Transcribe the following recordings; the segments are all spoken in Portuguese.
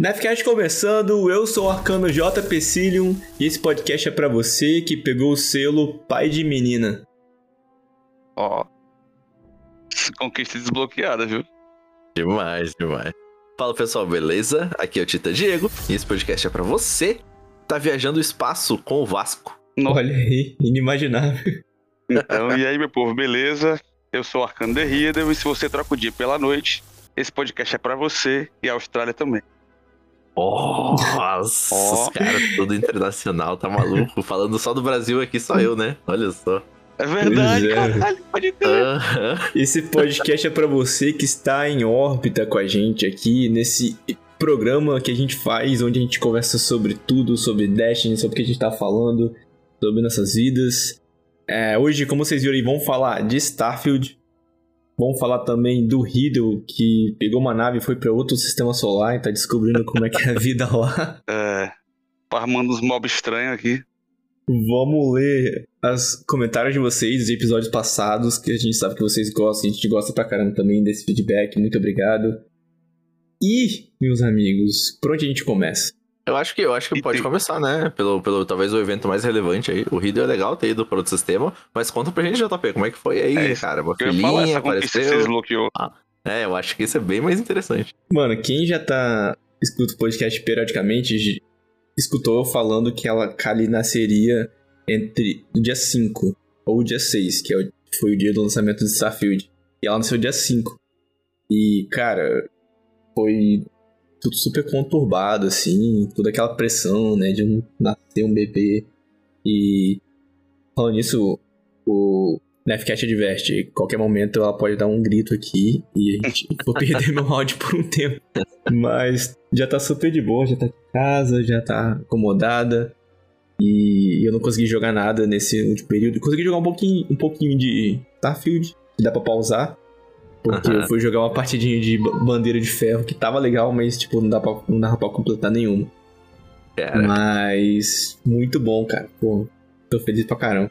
Nefcast começando, eu sou o Arcano J. Pecilium e esse podcast é para você que pegou o selo pai de menina. Ó. Conquista desbloqueada, viu? Demais, demais. Fala pessoal, beleza? Aqui é o Tita Diego e esse podcast é para você que tá viajando o espaço com o Vasco. Olha aí, inimaginável. Então, e aí, meu povo, beleza? Eu sou o Arcano Derrida e se você troca o dia pela noite, esse podcast é para você e a Austrália também. Nossa, oh. os caras tudo internacional, tá maluco? Falando só do Brasil aqui, só eu, né? Olha só. É verdade, é. caralho, pode ter. Esse podcast é para você que está em órbita com a gente aqui nesse programa que a gente faz, onde a gente conversa sobre tudo, sobre Destiny, sobre o que a gente tá falando, sobre nossas vidas. É, hoje, como vocês viram aí, vamos falar de Starfield, Vamos falar também do Riddle, que pegou uma nave e foi para outro sistema solar e tá descobrindo como é que é a vida lá. É. Farmando uns mobs estranhos aqui. Vamos ler os comentários de vocês dos episódios passados, que a gente sabe que vocês gostam, a gente gosta pra caramba também desse feedback. Muito obrigado. E, meus amigos, por onde a gente começa? Eu acho que eu acho que pode tem... começar, né? Pelo, pelo talvez o evento mais relevante aí. O Riddle é legal ter ido para outro sistema, mas conta pra gente, JP, como é que foi aí, é cara? Uma filhinha apareceu. Ah, é, eu acho que isso é bem mais interessante. Mano, quem já tá escuta o podcast periodicamente escutou eu falando que ela Kali nasceria entre o dia 5 ou o dia 6, que é o, foi o dia do lançamento de Starfield. E ela nasceu dia 5. E, cara, foi tudo super conturbado, assim, toda aquela pressão, né, de um, nascer um bebê. E falando nisso, o Nefcat adverte, qualquer momento ela pode dar um grito aqui e a gente vou perder meu áudio por um tempo. Mas já tá super de boa, já tá em casa, já tá acomodada. E eu não consegui jogar nada nesse último período. Consegui jogar um pouquinho, um pouquinho de Starfield, que dá pra pausar. Porque eu fui jogar uma partidinha de bandeira de ferro que tava legal, mas tipo, não, dá pra, não dava pra completar nenhuma. Cara. Mas muito bom, cara. Pô, tô feliz pra caramba.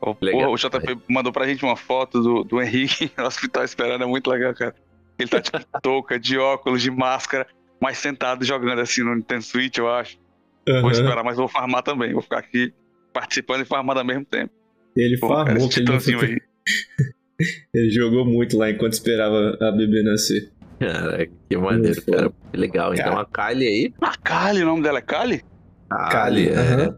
Oh, o JP mandou pra gente uma foto do, do Henrique no hospital esperando, é muito legal, cara. Ele tá tipo touca, de óculos, de máscara, mas sentado jogando assim no Nintendo Switch, eu acho. Uhum. Vou esperar, mas vou farmar também. Vou ficar aqui participando e farmando ao mesmo tempo. Ele Pô, farmou, cara, esse titãzinho aí. Ele jogou muito lá enquanto esperava a bebê nascer. Cara, que maneiro, cara. Que legal. Então, cara. Então a Kali aí. A Kali, o nome dela é Kali? Kali, é. Uhum.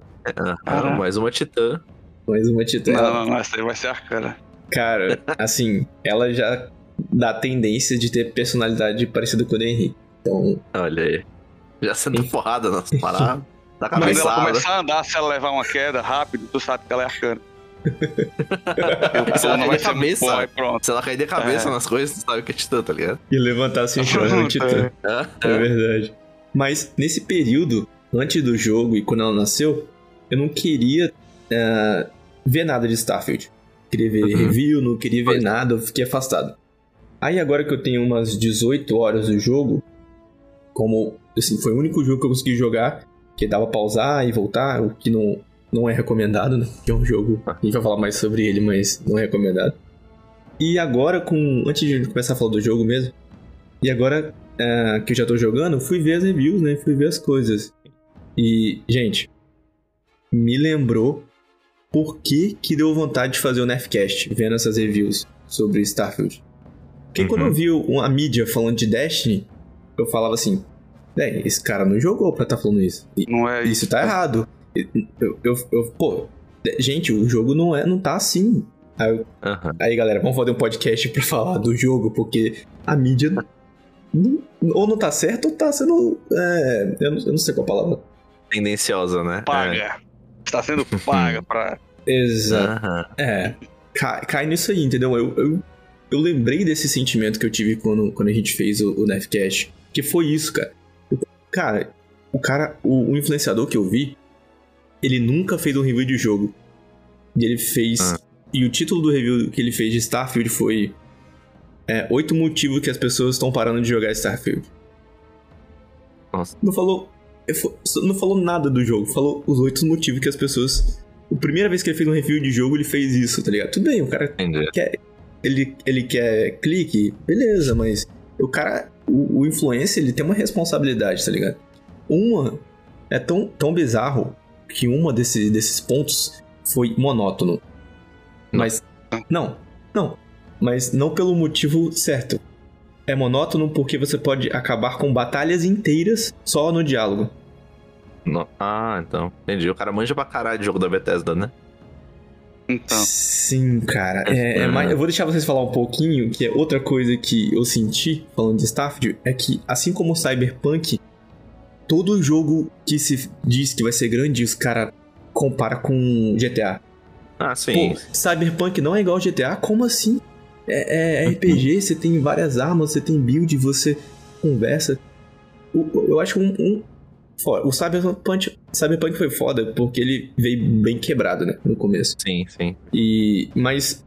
Ah, mais uma titã. Mais uma titã. Não, não, não, essa aí vai ser a cara. Cara, assim, ela já dá tendência de ter personalidade parecida com o Henry. Então. Olha aí. Já sendo porrada nas paradas. Da cabeça. Quando ela começar a andar, se ela levar uma queda rápido, tu sabe que ela é arcana se ela cair de cabeça, pronto. se ela cair de cabeça é. nas coisas, tu sabe que é titã, tá ligado? E levantar assim chorando no titã. É. é verdade. Mas nesse período, antes do jogo e quando ela nasceu, eu não queria uh, ver nada de Starfield. Queria ver uhum. review, não queria ver nada, eu fiquei afastado. Aí agora que eu tenho umas 18 horas do jogo, como assim, foi o único jogo que eu consegui jogar, que dava pausar e voltar, o que não não é recomendado, né? Que é um jogo. A gente vai falar mais sobre ele, mas não é recomendado. E agora, com. Antes de começar a falar do jogo mesmo. E agora é, que eu já tô jogando, fui ver as reviews, né? Fui ver as coisas. E, gente, me lembrou por que, que deu vontade de fazer o Nerfcast vendo essas reviews sobre Starfield. Porque uhum. quando eu vi uma mídia falando de Destiny, eu falava assim: esse cara não jogou pra estar tá falando isso. E não é isso. Isso tá errado. Eu, eu, eu, pô, gente, o jogo não, é, não tá assim. Aí, uhum. aí, galera, vamos fazer um podcast pra falar do jogo, porque a mídia não, ou não tá certo ou tá sendo. É, eu, não, eu, não, sei qual a palavra. Tendenciosa, né? Paga. É. Está sendo paga pra. Exato. Uhum. É. Cai, cai, nisso aí, entendeu? Eu, eu, eu, lembrei desse sentimento que eu tive quando, quando a gente fez o, o Nefcast. Que foi isso, cara. Cara, o cara, o, o influenciador que eu vi, ele nunca fez um review de jogo. E ele fez. Ah. E o título do review que ele fez de Starfield foi. É, oito motivos que as pessoas estão parando de jogar Starfield. Nossa. Não falou. Não falou nada do jogo, falou os oito motivos que as pessoas. A primeira vez que ele fez um review de jogo, ele fez isso, tá ligado? Tudo bem, o cara Entendi. quer. Ele, ele quer clique, beleza, mas o cara o, o influencer, ele tem uma responsabilidade, tá ligado? Uma é tão, tão bizarro que uma desse, desses pontos foi monótono. Mas. Não, não. Mas não pelo motivo certo. É monótono porque você pode acabar com batalhas inteiras só no diálogo. No... Ah, então. Entendi. O cara manja pra caralho de jogo da Bethesda, né? Então. Sim, cara. É, é mais... Eu vou deixar vocês falar um pouquinho, que é outra coisa que eu senti, falando de Starfield, é que, assim como o Cyberpunk, todo jogo que se diz que vai ser grande, os cara compara com GTA. Ah, sim. Pô, Cyberpunk não é igual GTA? Como assim? É, é RPG, você tem várias armas, você tem build, você conversa. Eu acho um, um o Cyberpunk, Cyberpunk foi foda porque ele veio bem quebrado, né? No começo. Sim, sim. E, mas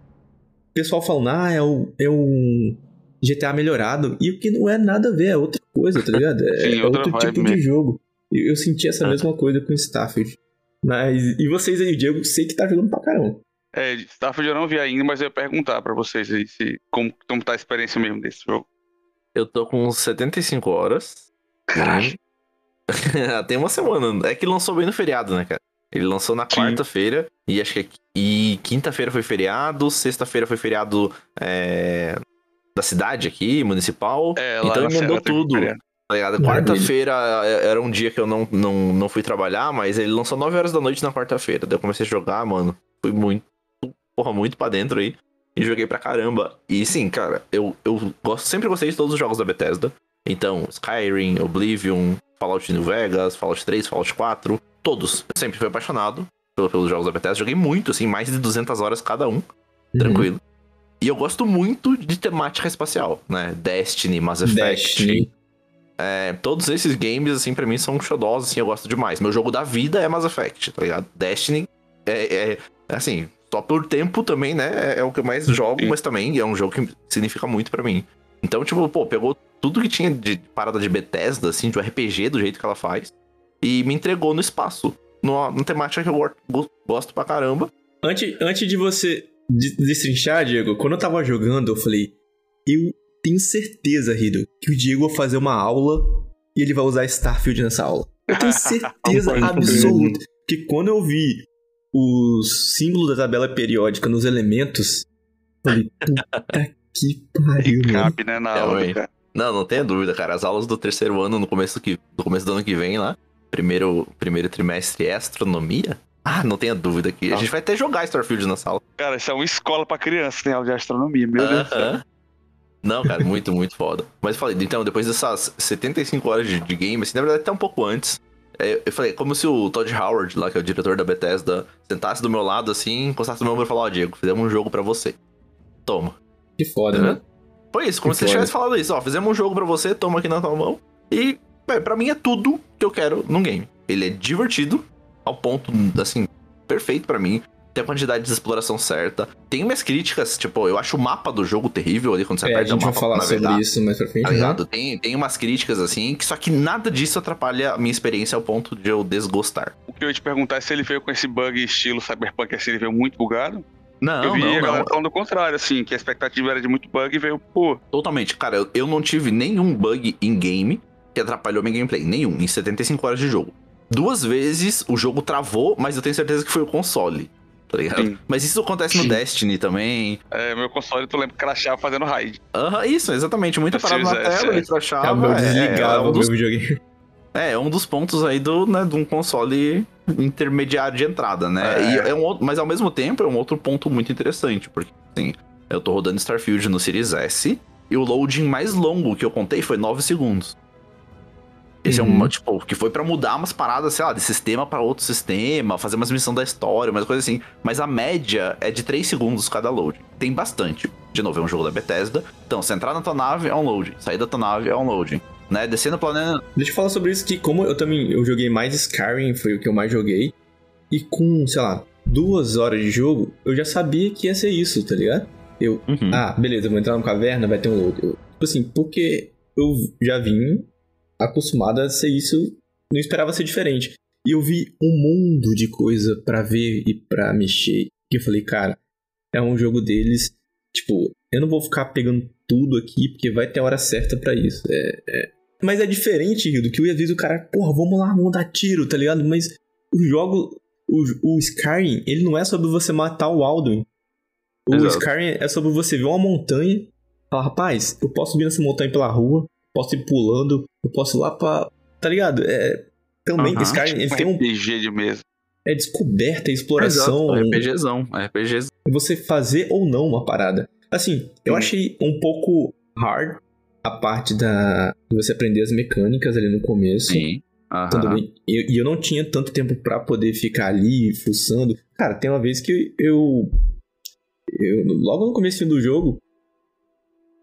o pessoal falando, ah, é o, é um GTA melhorado. E o que não é nada a ver, é outra coisa, tá ligado? É, sim, é outro tipo mesmo. de jogo. Eu, eu senti essa ah. mesma coisa com Starfield. Mas, e vocês aí, Diego, sei que tá jogando pra caramba. É, Starfield eu não vi ainda, mas eu ia perguntar pra vocês aí se, como, como tá a experiência mesmo desse jogo. Eu tô com 75 horas. Caralho. Tem uma semana. É que lançou bem no feriado, né, cara? Ele lançou na quarta-feira e acho que e quinta-feira foi feriado, sexta-feira foi feriado é, da cidade aqui, municipal. É, então emendou tudo. Tá quarta-feira é, era um dia que eu não, não, não fui trabalhar, mas ele lançou 9 horas da noite na quarta-feira. Daí eu comecei a jogar, mano. Fui muito, porra, muito pra dentro aí. E joguei pra caramba. E sim, cara, eu, eu gosto, sempre gostei de todos os jogos da Bethesda. Então, Skyrim, Oblivion, Fallout New Vegas, Fallout 3, Fallout 4, todos. Eu sempre fui apaixonado pelos jogos da Bethesda. Joguei muito, assim, mais de 200 horas cada um. Uhum. Tranquilo. E eu gosto muito de temática espacial, né? Destiny, Mass Effect. Destiny. É, todos esses games, assim, pra mim são xodosos, assim, eu gosto demais. Meu jogo da vida é Mass Effect, tá ligado? Destiny é, é assim, só por tempo também, né? É, é o que eu mais jogo, mas também é um jogo que significa muito para mim. Então, tipo, pô, pegou tudo que tinha de parada de Bethesda, assim, de um RPG do jeito que ela faz, e me entregou no espaço. Numa, numa temática que eu gosto pra caramba. Antes, antes de você destrinchar, Diego, quando eu tava jogando, eu falei, eu tenho certeza, Rido, que o Diego vai fazer uma aula e ele vai usar Starfield nessa aula. Eu tenho certeza absoluta. Que quando eu vi os símbolos da tabela periódica nos elementos, eu falei, puta que pariu, mano. Cabe, né, na aula, é, cara. Não, não tenha dúvida, cara. As aulas do terceiro ano, no começo, que, no começo do ano que vem lá, primeiro, primeiro trimestre é astronomia. Ah, não tenha dúvida que a gente vai até jogar Starfield na sala. Cara, isso é uma escola pra criança, tem aula de astronomia, meu uh -huh. Deus do céu. Não, cara, muito, muito foda. Mas falei, então, depois dessas 75 horas de, de game, assim, na verdade até um pouco antes, é, eu falei, como se o Todd Howard, lá, que é o diretor da Bethesda, sentasse do meu lado, assim, encostasse no meu ombro e falasse, ó, oh, Diego, fizemos um jogo para você. Toma. Que foda, uhum. né? Foi isso, como que se você tivesse falado isso, ó, fizemos um jogo para você, toma aqui na tua mão. E, para pra mim é tudo que eu quero num game. Ele é divertido, ao ponto, assim, perfeito para mim tem a quantidade de exploração certa. Tem umas críticas, tipo, eu acho o mapa do jogo terrível ali quando você é, aperta o mapa. A gente vai falar sobre isso mais pra frente, tá ligado? Né? Tem, tem umas críticas assim, que só que nada disso atrapalha a minha experiência ao ponto de eu desgostar. O que eu ia te perguntar é se ele veio com esse bug estilo Cyberpunk, assim, ele veio muito bugado. Não, eu vi não, a galera falando do contrário, assim, que a expectativa era de muito bug e veio, pô. Totalmente. Cara, eu, eu não tive nenhum bug em game que atrapalhou minha gameplay. Nenhum, em 75 horas de jogo. Duas vezes o jogo travou, mas eu tenho certeza que foi o console tá ligado? Sim. Mas isso acontece Sim. no Destiny também. É, meu console, tu lembra que crachava fazendo raid. Aham, isso, exatamente. Muita parada na tela, ele crachava. É, o meu desligava é, é um dos... meu videogame. É, é um dos pontos aí do, né, de um console intermediário de entrada, né? É. E é um outro, mas ao mesmo tempo é um outro ponto muito interessante, porque assim, eu tô rodando Starfield no Series S e o loading mais longo que eu contei foi 9 segundos. Esse uhum. é um, uhum. tipo, que foi para mudar umas paradas, sei lá, de sistema para outro sistema, fazer umas missões da história, umas coisas assim. Mas a média é de 3 segundos cada load. Tem bastante. De novo, é um jogo da Bethesda. Então, se entrar na tua nave é um load, sair da tua nave é um loading. Né? Descendo o planeta. Deixa eu falar sobre isso que, como eu também eu joguei mais Skyrim, foi o que eu mais joguei. E com, sei lá, duas horas de jogo, eu já sabia que ia ser isso, tá ligado? Eu, uhum. ah, beleza, eu vou entrar numa caverna, vai ter um load. Eu, tipo assim, porque eu já vim acostumado a ser isso, não esperava ser diferente. E eu vi um mundo de coisa para ver e para mexer. Que eu falei, cara, é um jogo deles. Tipo, eu não vou ficar pegando tudo aqui, porque vai ter a hora certa para isso. É, é, Mas é diferente, do que às vezes o cara, porra, vamos lá, vamos dar tiro, tá ligado? Mas o jogo, o, o Skyrim, ele não é sobre você matar o Alduin. O Exato. Skyrim é sobre você ver uma montanha, falar, rapaz, eu posso subir nessa montanha pela rua, posso ir pulando, eu posso ir lá pra. Tá ligado? É, também, uhum, Skyrim, tipo ele tem um. RPG de mesa. É descoberta, é exploração. Exato, RPGzão, RPGzão. Você fazer ou não uma parada. Assim, eu achei um pouco hard a parte da de você aprender as mecânicas ali no começo. Sim. Uhum. E eu, eu, não tinha tanto tempo para poder ficar ali fuçando. Cara, tem uma vez que eu, eu. Logo no começo do jogo,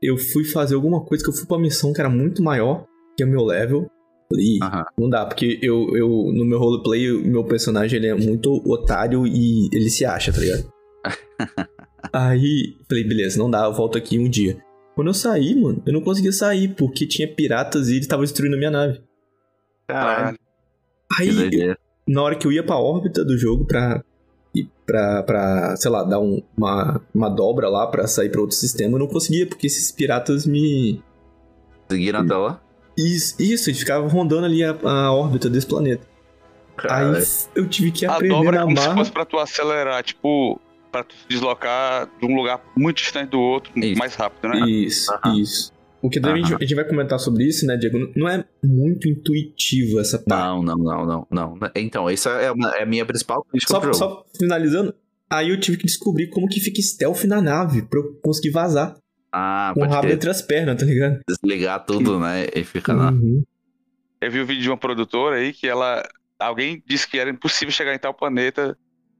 eu fui fazer alguma coisa que eu fui pra missão que era muito maior que o meu level. Falei, uhum. não dá, porque eu, eu no meu roleplay, o meu personagem ele é muito otário e ele se acha, tá ligado? Aí, falei, beleza, não dá, eu volto aqui um dia. Quando eu saí, mano, eu não conseguia sair, porque tinha piratas e eles estavam destruindo a minha nave. Caralho. Aí, na hora que eu ia pra órbita do jogo pra, pra, pra sei lá, dar um, uma, uma dobra lá pra sair pra outro sistema, eu não conseguia, porque esses piratas me. Seguiram até lá? Isso, isso, eles ficavam rondando ali a, a órbita desse planeta. Caralho. Aí eu tive que aprender a dobra é como se fosse pra tu acelerar, tipo, para tu se deslocar de um lugar muito distante do outro isso. mais rápido, né? Isso, uhum. isso. O que também a gente vai comentar sobre isso, né, Diego? Não é muito intuitivo essa parte. Não, não, não, não, não. Então, essa é, uma, é a minha principal crítica só, só finalizando, aí eu tive que descobrir como que fica stealth na nave pra eu conseguir vazar. Ah, Com o rabo entre as pernas, tá ligado? Desligar tudo, né? E fica lá. Uhum. Eu vi o um vídeo de uma produtora aí que ela. Alguém disse que era impossível chegar em tal planeta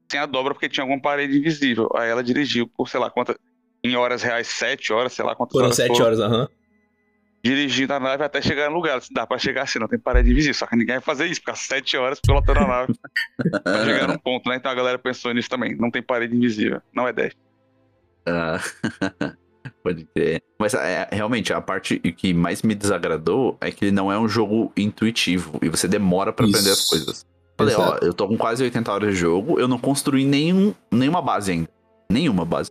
sem a dobra porque tinha alguma parede invisível. Aí ela dirigiu por, sei lá, quantas. Em horas reais, sete horas, sei lá quantas Foram horas. Foram sete horas, aham. Uhum. Dirigindo a nave até chegar no lugar. Dá pra chegar assim, não tem parede invisível. Só que ninguém vai fazer isso, ficar sete horas pilotando a nave pra chegar num ponto, né? Então a galera pensou nisso também. Não tem parede invisível. Não é 10. Ah, pode ter. Mas é, realmente, a parte que mais me desagradou é que ele não é um jogo intuitivo e você demora para aprender as coisas. Falei, Exato. ó, eu tô com quase 80 horas de jogo, eu não construí nenhum, nenhuma base ainda. Nenhuma base.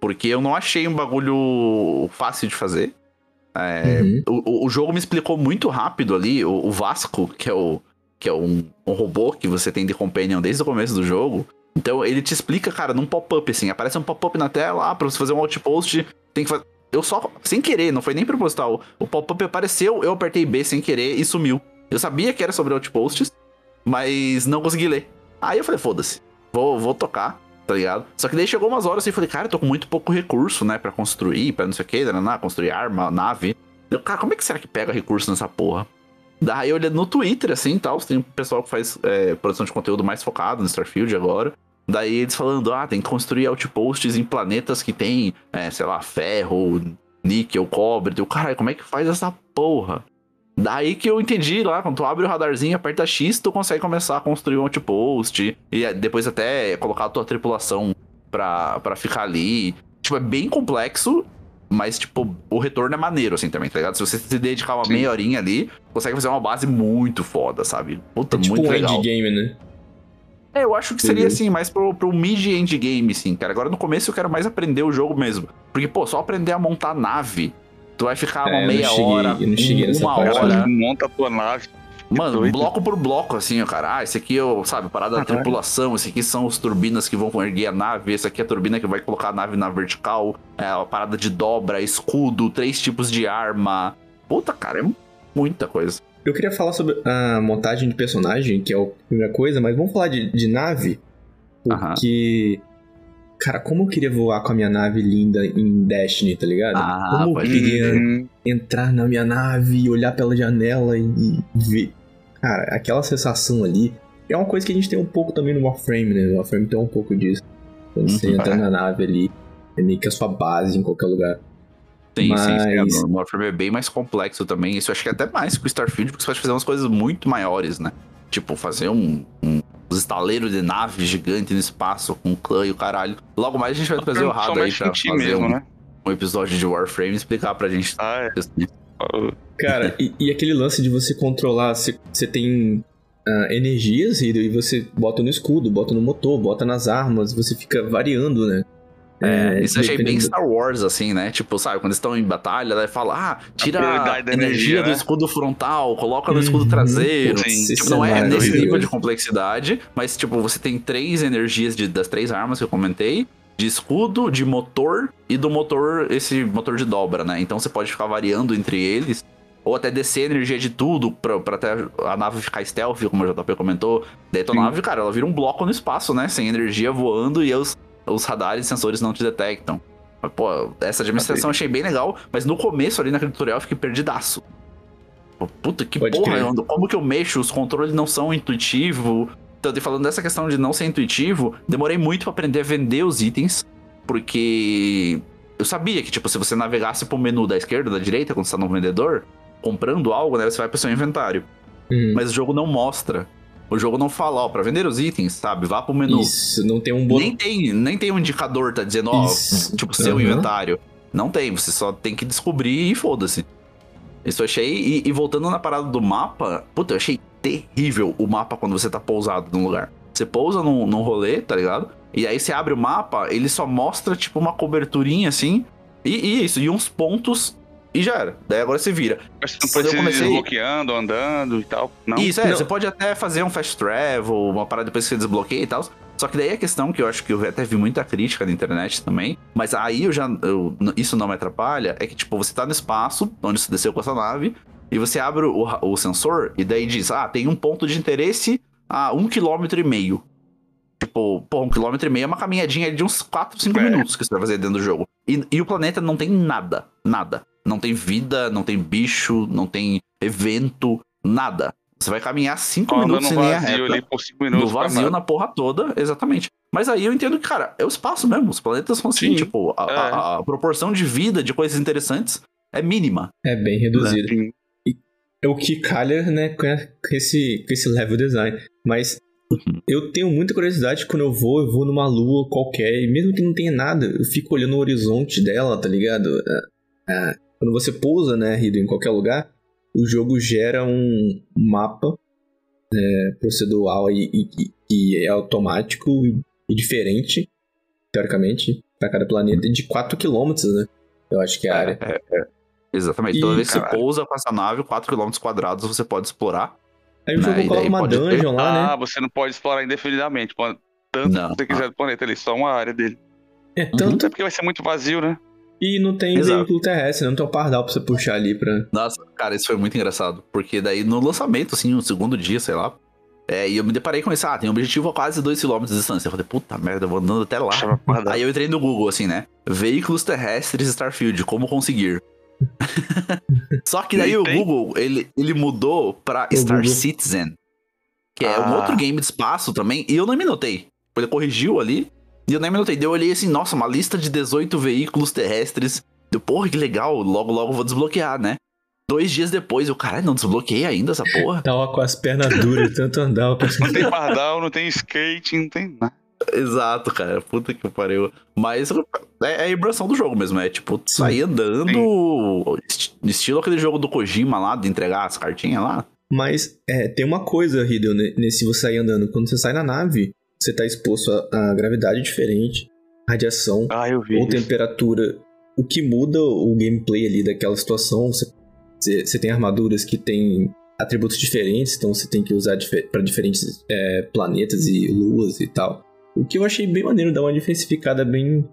Porque eu não achei um bagulho fácil de fazer. É, uhum. o, o jogo me explicou muito rápido ali, o, o Vasco, que é, o, que é um, um, robô que você tem de companion desde o começo do jogo. Então ele te explica, cara, num pop-up, assim, aparece um pop-up na tela, ah, pra você fazer um outpost, tem que fazer. Eu só, sem querer, não foi nem proposital. O pop-up apareceu, eu apertei B sem querer e sumiu. Eu sabia que era sobre outposts, mas não consegui ler. Aí eu falei, foda-se, vou, vou tocar, tá ligado? Só que daí chegou umas horas e falei, cara, eu tô com muito pouco recurso, né, pra construir, pra não sei o que, né, construir arma, nave. Eu, cara, como é que será que pega recurso nessa porra? Daí eu olhei no Twitter, assim, tal, tem um pessoal que faz é, produção de conteúdo mais focado no Starfield agora. Daí eles falando, ah, tem que construir outposts em planetas que tem, é, sei lá, ferro, níquel, cobre. Eu, caralho, como é que faz essa porra? Daí que eu entendi lá, quando tu abre o radarzinho, aperta X, tu consegue começar a construir um outpost. E é, depois até colocar a tua tripulação pra, pra ficar ali. Tipo, é bem complexo, mas, tipo, o retorno é maneiro, assim, também, tá ligado? Se você se dedicar uma Sim. meia horinha ali, consegue fazer uma base muito foda, sabe? Puta, é tipo muito um legal. endgame, né? É, eu acho que seria, assim, mais pro, pro mid-endgame, assim, cara. Agora, no começo, eu quero mais aprender o jogo mesmo. Porque, pô, só aprender a montar nave Tu vai ficar uma é, meia cheguei, hora, uma hora. Monta a tua nave. Mano, doido. bloco por bloco, assim, ó, cara. Ah, esse aqui é o, sabe, parada da tripulação, esse aqui são os turbinas que vão erguer a nave, esse aqui é a turbina que vai colocar a nave na vertical, é a parada de dobra, escudo, três tipos de arma. Puta, cara, é muita coisa. Eu queria falar sobre a montagem de personagem, que é a primeira coisa, mas vamos falar de, de nave, porque Cara, como eu queria voar com a minha nave linda em Destiny, tá ligado? Ah, como eu queria ir. entrar na minha nave, olhar pela janela e, e, ver. Cara, aquela sensação ali é uma coisa que a gente tem um pouco também no Warframe, né? O Warframe tem um pouco disso. Quando você uhum. entra na nave ali, é meio que a sua base em qualquer lugar. Sim, Mas... sim, O Warframe é bem mais complexo também. Isso eu acho que é até mais que o Starfield, porque você pode fazer umas coisas muito maiores, né? Tipo, fazer um, um os estaleiros de nave gigante no espaço com clã e o caralho. Logo mais a gente vai trazer o Rado aí pra fazer mesmo, um, né? um episódio de Warframe e explicar pra gente. Ah, é. Cara, e, e, aquele lance de você controlar, você, você tem uh, energias e, e você bota no escudo, bota no motor, bota nas armas, você fica variando, né? É, é, isso eu achei bem Star Wars, assim, né? Tipo, sabe, quando estão em batalha, ela fala, ah, tira a, a energia, energia do né? escudo frontal, coloca no uhum. escudo traseiro. Sim, tipo, não é, é nesse nível de complexidade, mas, tipo, você tem três energias de, das três armas que eu comentei, de escudo, de motor e do motor, esse motor de dobra, né? Então você pode ficar variando entre eles. Ou até descer energia de tudo pra, pra até a nave ficar stealth, como o JP comentou. Daí a tua nave, cara, ela vira um bloco no espaço, né? Sem energia voando e os, os radares e sensores não te detectam. Mas, pô, essa administração eu achei bem legal, mas no começo ali naquele tutorial eu fiquei perdidaço. Puta que Pode porra, eu, como que eu mexo? Os controles não são intuitivos. Então, falando dessa questão de não ser intuitivo, demorei muito para aprender a vender os itens, porque eu sabia que, tipo, se você navegasse pro menu da esquerda ou da direita, quando você tá no vendedor, comprando algo, né, você vai pro seu inventário. Hum. Mas o jogo não mostra. O jogo não fala, ó, pra vender os itens, sabe? Vá pro menu. Isso, não tem um botão. Nem tem, nem tem um indicador, tá dizendo, ó, tipo, seu uhum. inventário. Não tem, você só tem que descobrir e foda-se. Isso eu achei. E, e, voltando na parada do mapa, puta, eu achei terrível o mapa quando você tá pousado num lugar. Você pousa num, num rolê, tá ligado? E aí você abre o mapa, ele só mostra, tipo, uma coberturinha assim. E, e isso, e uns pontos e já era. Daí agora você vira. Mas você não pode ir comecei... desbloqueando, andando e tal. Não. Isso, é. Não. Você pode até fazer um fast travel, uma parada depois que você desbloqueia e tal. Só que daí a questão que eu acho que eu até vi muita crítica na internet também, mas aí eu já. Eu, isso não me atrapalha, é que, tipo, você tá no espaço, onde você desceu com a sua nave, e você abre o, o sensor e daí diz: ah, tem um ponto de interesse a um quilômetro e meio. Tipo, pô, um quilômetro e meio é uma caminhadinha de uns 4, 5 é. minutos que você vai fazer dentro do jogo. E, e o planeta não tem nada. Nada. Não tem vida, não tem bicho, não tem evento, nada. Você vai caminhar cinco minutos em linha reta. Ali por cinco minutos no vazio, na porra toda, exatamente. Mas aí eu entendo que, cara, é o espaço mesmo. Os planetas são assim, Sim, tipo, a, é. a, a, proporção de vida, de coisas interessantes, é mínima. É bem reduzida. Né? E é o que calha, né, com esse, com esse level design. Mas uhum. eu tenho muita curiosidade quando eu vou, eu vou numa lua qualquer, e mesmo que não tenha nada, eu fico olhando o horizonte dela, tá ligado? É, é, quando você pousa, né, Rido, em qualquer lugar, o jogo gera um mapa é, procedural e, e, e, é automático e diferente, teoricamente, para cada planeta, de 4 km, né? Eu acho que é a área. É, é, é. Exatamente. E, Toda vez que você pousa com essa nave, 4 km quadrados você pode explorar. Aí o jogo né? coloca uma dungeon ter... lá, né? Ah, você não pode explorar indefinidamente. Tanto não. que você quiser do planeta ali, só uma área dele. É tanto. É porque vai ser muito vazio, né? E não tem Exato. veículo terrestre, não tem um pardal pra você puxar ali pra. Nossa, cara, isso foi muito engraçado. Porque daí no lançamento, assim, no segundo dia, sei lá. É, e eu me deparei com isso, ah, tem um objetivo a quase 2km de distância. Eu falei, puta merda, eu vou andando até lá. Aí eu entrei no Google, assim, né? Veículos terrestres Starfield, como conseguir? Só que daí o Google, ele, ele mudou pra o Star Google. Citizen, que é ah. um outro game de espaço também, e eu não me notei. Ele corrigiu ali, e eu nem me notei. Eu olhei assim, nossa, uma lista de 18 veículos terrestres. Deu, porra, que legal. Logo, logo vou desbloquear, né? Dois dias depois, eu, caralho, não desbloqueei ainda essa porra. Tava com as pernas duras, tanto andar. Não tem pardal, não tem skate, não tem nada. Exato, cara. Puta que pariu. Mas é, é a vibração do jogo mesmo. É tipo, sair andando. Sim. Estilo aquele jogo do Kojima lá, de entregar as cartinhas lá. Mas é, tem uma coisa, Hideo, nesse você sair andando. Quando você sai na nave, você está exposto a, a, gravidade diferente, radiação ah, ou temperatura. O que muda o gameplay ali daquela situação, você, você tem armaduras que têm atributos diferentes, então você tem que usar para diferentes é, planetas e luas e tal. O que eu achei bem maneiro, dá uma diversificada bem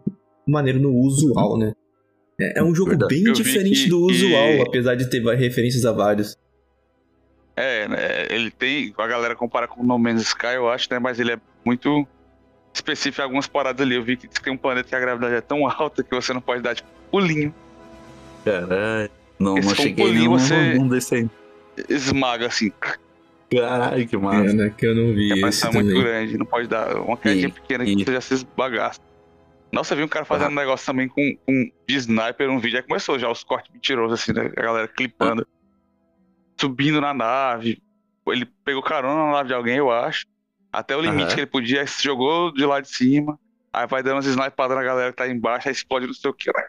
maneiro no usual, né? É, é um jogo Verdade. bem eu diferente que, do usual, que... apesar de ter referências a vários. É, né, ele tem. A galera compara com o No Man's Sky, eu acho, né? Mas ele é muito específico em algumas paradas ali. Eu vi que tem um planeta que a gravidade é tão alta que você não pode dar, tipo, pulinho. Caralho. Não, Esse não cheguei um pulinho, você desse aí. Esmaga assim. Caralho, que massa. Pena que eu não vi. É, esse é muito grande, não pode dar. Uma quedinha pequena que você já se esbagaça. Nossa, eu vi um cara fazendo um negócio também com, com de sniper, um vídeo. Aí começou já os cortes mentirosos, assim, né? A galera clipando. Ah subindo na nave. Ele pegou carona na nave de alguém, eu acho. Até o limite uhum. que ele podia, aí se jogou de lá de cima. Aí vai dando umas snipadas na galera que tá embaixo, aí explode não sei o que. Né?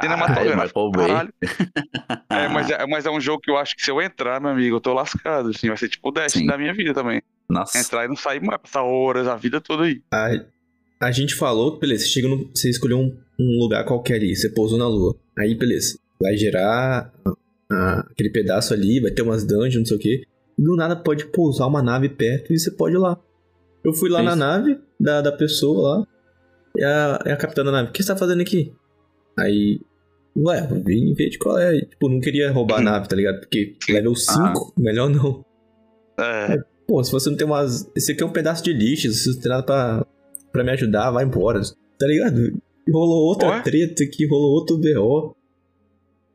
Cinematográfico. Caralho, é, mas é, mas é um jogo que eu acho que se eu entrar, meu amigo, eu tô lascado. Assim, vai ser tipo o Destiny da minha vida também. Nossa. Entrar e não sair mais, passar horas, a vida toda aí. Ai. a gente falou, beleza, você, chega no, você escolheu um, um, lugar qualquer ali, você pousou na lua. Aí, beleza, vai gerar a, aquele pedaço ali, vai ter umas dungeons, não sei o quê. Do nada pode pousar uma nave perto e você pode ir lá. Eu fui lá é na nave da, da pessoa lá. E a, e a capitã da nave, o que você tá fazendo aqui? Aí, ué, vim ver de qual é. Tipo, não queria roubar a nave, tá ligado? Porque level 5, ah. melhor não. É. Pô, se você não tem umas. Esse aqui é um pedaço de lixo, se você não tem nada pra, pra me ajudar, vai embora. Tá ligado? E rolou outra Ué? treta aqui, rolou outro BO.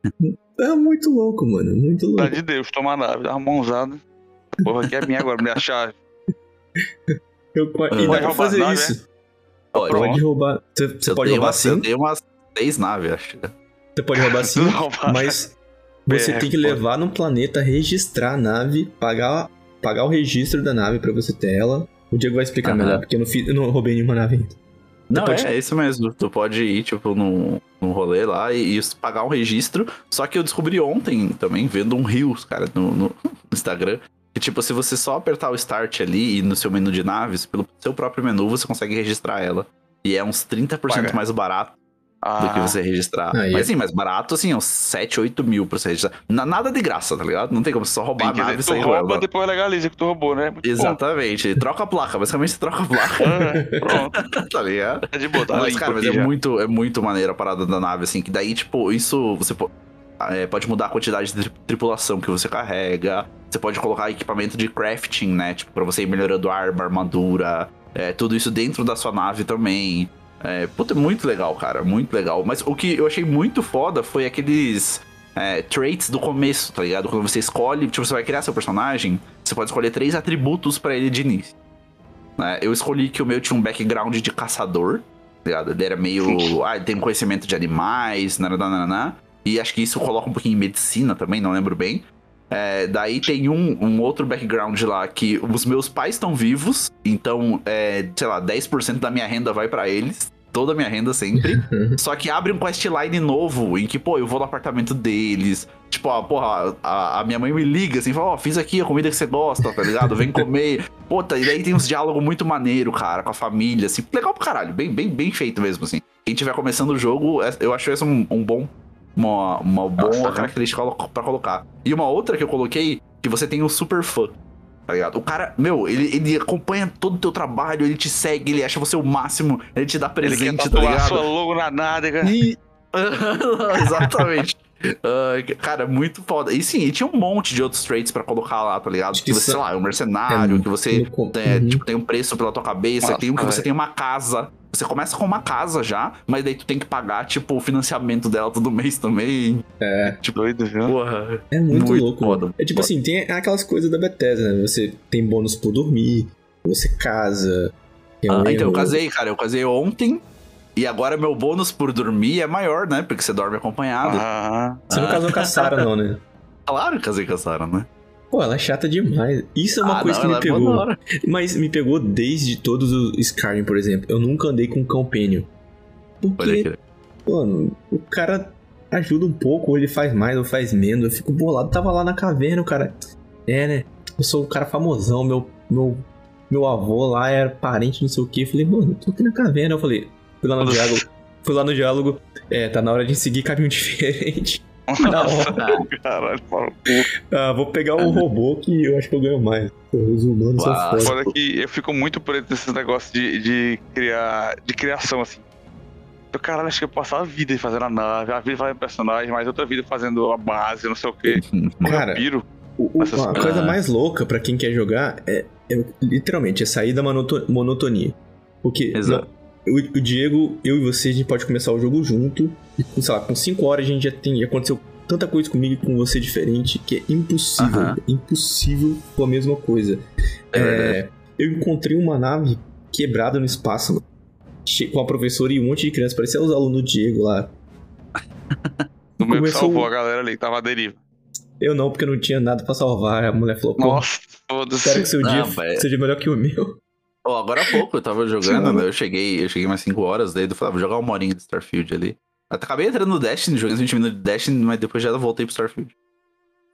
É muito louco, mano. Muito louco. Tá de Deus, toma a nave, dá uma mãozada. Porra, aqui é minha agora, minha chave. Eu, e dá pra fazer nave, isso. É? Pode, pode roubar. Você, você pode roubar sim. Tem umas seis naves, acho. Você pode roubar sim, mas você é, tem que levar no planeta, registrar a nave, pagar, pagar o registro da nave pra você ter ela. O Diego vai explicar melhor, porque eu não, fiz, eu não roubei nenhuma nave ainda. Não, pode... é, é isso mesmo. Tu pode ir, tipo, num, num rolê lá e, e, pagar um registro. Só que eu descobri ontem também, vendo um Rios, cara, no, no Instagram. Que, tipo, se você só apertar o Start ali e no seu menu de naves, pelo seu próprio menu, você consegue registrar ela. E é uns 30% Paga. mais barato ah. do que você registrar. Aí, mas sim, mais barato, assim, uns 7, 8 mil pra você registrar. nada de graça, tá ligado? Não tem como você só roubar tem a nave e sair rouba, depois legaliza que tu roubou, né? Muito Exatamente. Bom. Troca a placa, basicamente você troca a placa. Ah, pronto. tá ligado? É de botar mas, cara, mas é muito, é muito maneiro a parada da nave, assim, que daí, tipo, isso você é, pode mudar a quantidade de tripulação que você carrega. Você pode colocar equipamento de crafting, né? Tipo, pra você ir melhorando arma, armadura. É, tudo isso dentro da sua nave também. É, puta, muito legal, cara, muito legal. Mas o que eu achei muito foda foi aqueles é, traits do começo, tá ligado? Quando você escolhe, tipo, você vai criar seu personagem, você pode escolher três atributos para ele de início. É, eu escolhi que o meu tinha um background de caçador, tá ligado? Ele era meio. ah, ele tem conhecimento de animais, nananana. E acho que isso coloca um pouquinho em medicina também, não lembro bem. É, daí tem um, um, outro background lá que os meus pais estão vivos, então, é, sei lá, 10% da minha renda vai para eles. Toda a minha renda sempre. Só que abre um questline novo em que, pô, eu vou no apartamento deles. Tipo, ó, porra, a, a minha mãe me liga assim, fala, ó, oh, fiz aqui a comida que você gosta, tá ligado? Vem comer. Puta, e daí tem uns diálogos muito maneiro, cara, com a família, assim. Legal pro caralho, bem, bem, bem feito mesmo, assim. Quem tiver começando o jogo, é, eu acho esse um, um bom uma, uma boa característica para colocar. E uma outra que eu coloquei, que você tem um super fã. Tá ligado? O cara, meu, ele, ele acompanha todo o teu trabalho, ele te segue, ele acha você o máximo, ele te dá presente, ele quer tá ligado? sua logo na nádega. E... Exatamente. Uh, cara, muito foda. E sim, e tinha um monte de outros traits para colocar lá, tá ligado? Que, você, sei lá, é um mercenário, é, que você é, uhum. tipo, tem um preço pela tua cabeça, Nossa, tem um que você tem uma casa você começa com uma casa já, mas daí tu tem que pagar, tipo, o financiamento dela todo mês também. É. Tipo, doido, viu? Porra. É muito, muito louco. Foda. É tipo foda. assim, tem aquelas coisas da Bethesda, né? Você tem bônus por dormir, você casa. Ah, então, eu casei, cara. Eu casei ontem. E agora meu bônus por dormir é maior, né? Porque você dorme acompanhado. Ah, você não casou com a Sarah, não, né? Claro que casei com a Sarah, né? Pô, ela é chata demais. Isso é uma ah, coisa não, que me é pegou. Mas me pegou desde todos os Skyrim, por exemplo. Eu nunca andei com um companion. Porque, mano, o cara ajuda um pouco, ou ele faz mais ou faz menos. Eu fico bolado. Tava lá na caverna, o cara. É, né? Eu sou um cara famosão, meu, meu, meu avô lá era parente, não sei o que. Falei, mano, eu tô aqui na caverna. Eu falei, fui lá no diálogo. Fui lá no diálogo. É, tá na hora de seguir caminho diferente. Caralho, ah, vou pegar o robô que eu acho que eu ganho mais. Os humanos Uau. são foda. Foda que eu fico muito preso nesses negócios de, de, criar, de criação, assim. Eu, caralho, acho que eu passo a vida fazendo a nave, a vida fazendo personagem, mas outra vida fazendo a base, não sei o quê. Cara, piro. O, a coisa mais louca para quem quer jogar é, é, literalmente é sair da monotonia. Porque Exato. O, o Diego, eu e você, a gente pode começar o jogo junto e, sei lá, com 5 horas a gente já tem. Já aconteceu tanta coisa comigo e com você diferente que é impossível. Uh -huh. impossível com a mesma coisa. É, é, eu encontrei uma nave quebrada no espaço, mano. Com a professora e um monte de crianças. Parecia os alunos do Diego lá. No meu Começou... que salvou a galera ali, tava à deriva. Eu não, porque não tinha nada pra salvar. A mulher falou, Nossa, foda-se. Espero que seu dia seja melhor que o meu. Oh, agora há pouco eu tava jogando, né? Eu cheguei, eu cheguei mais 5 horas, daí eu falei, ah, vou jogar uma horinha de Starfield ali. Acabei entrando no Destiny, joguei uns 20 minutos de Destiny, mas depois já voltei pro Starfield.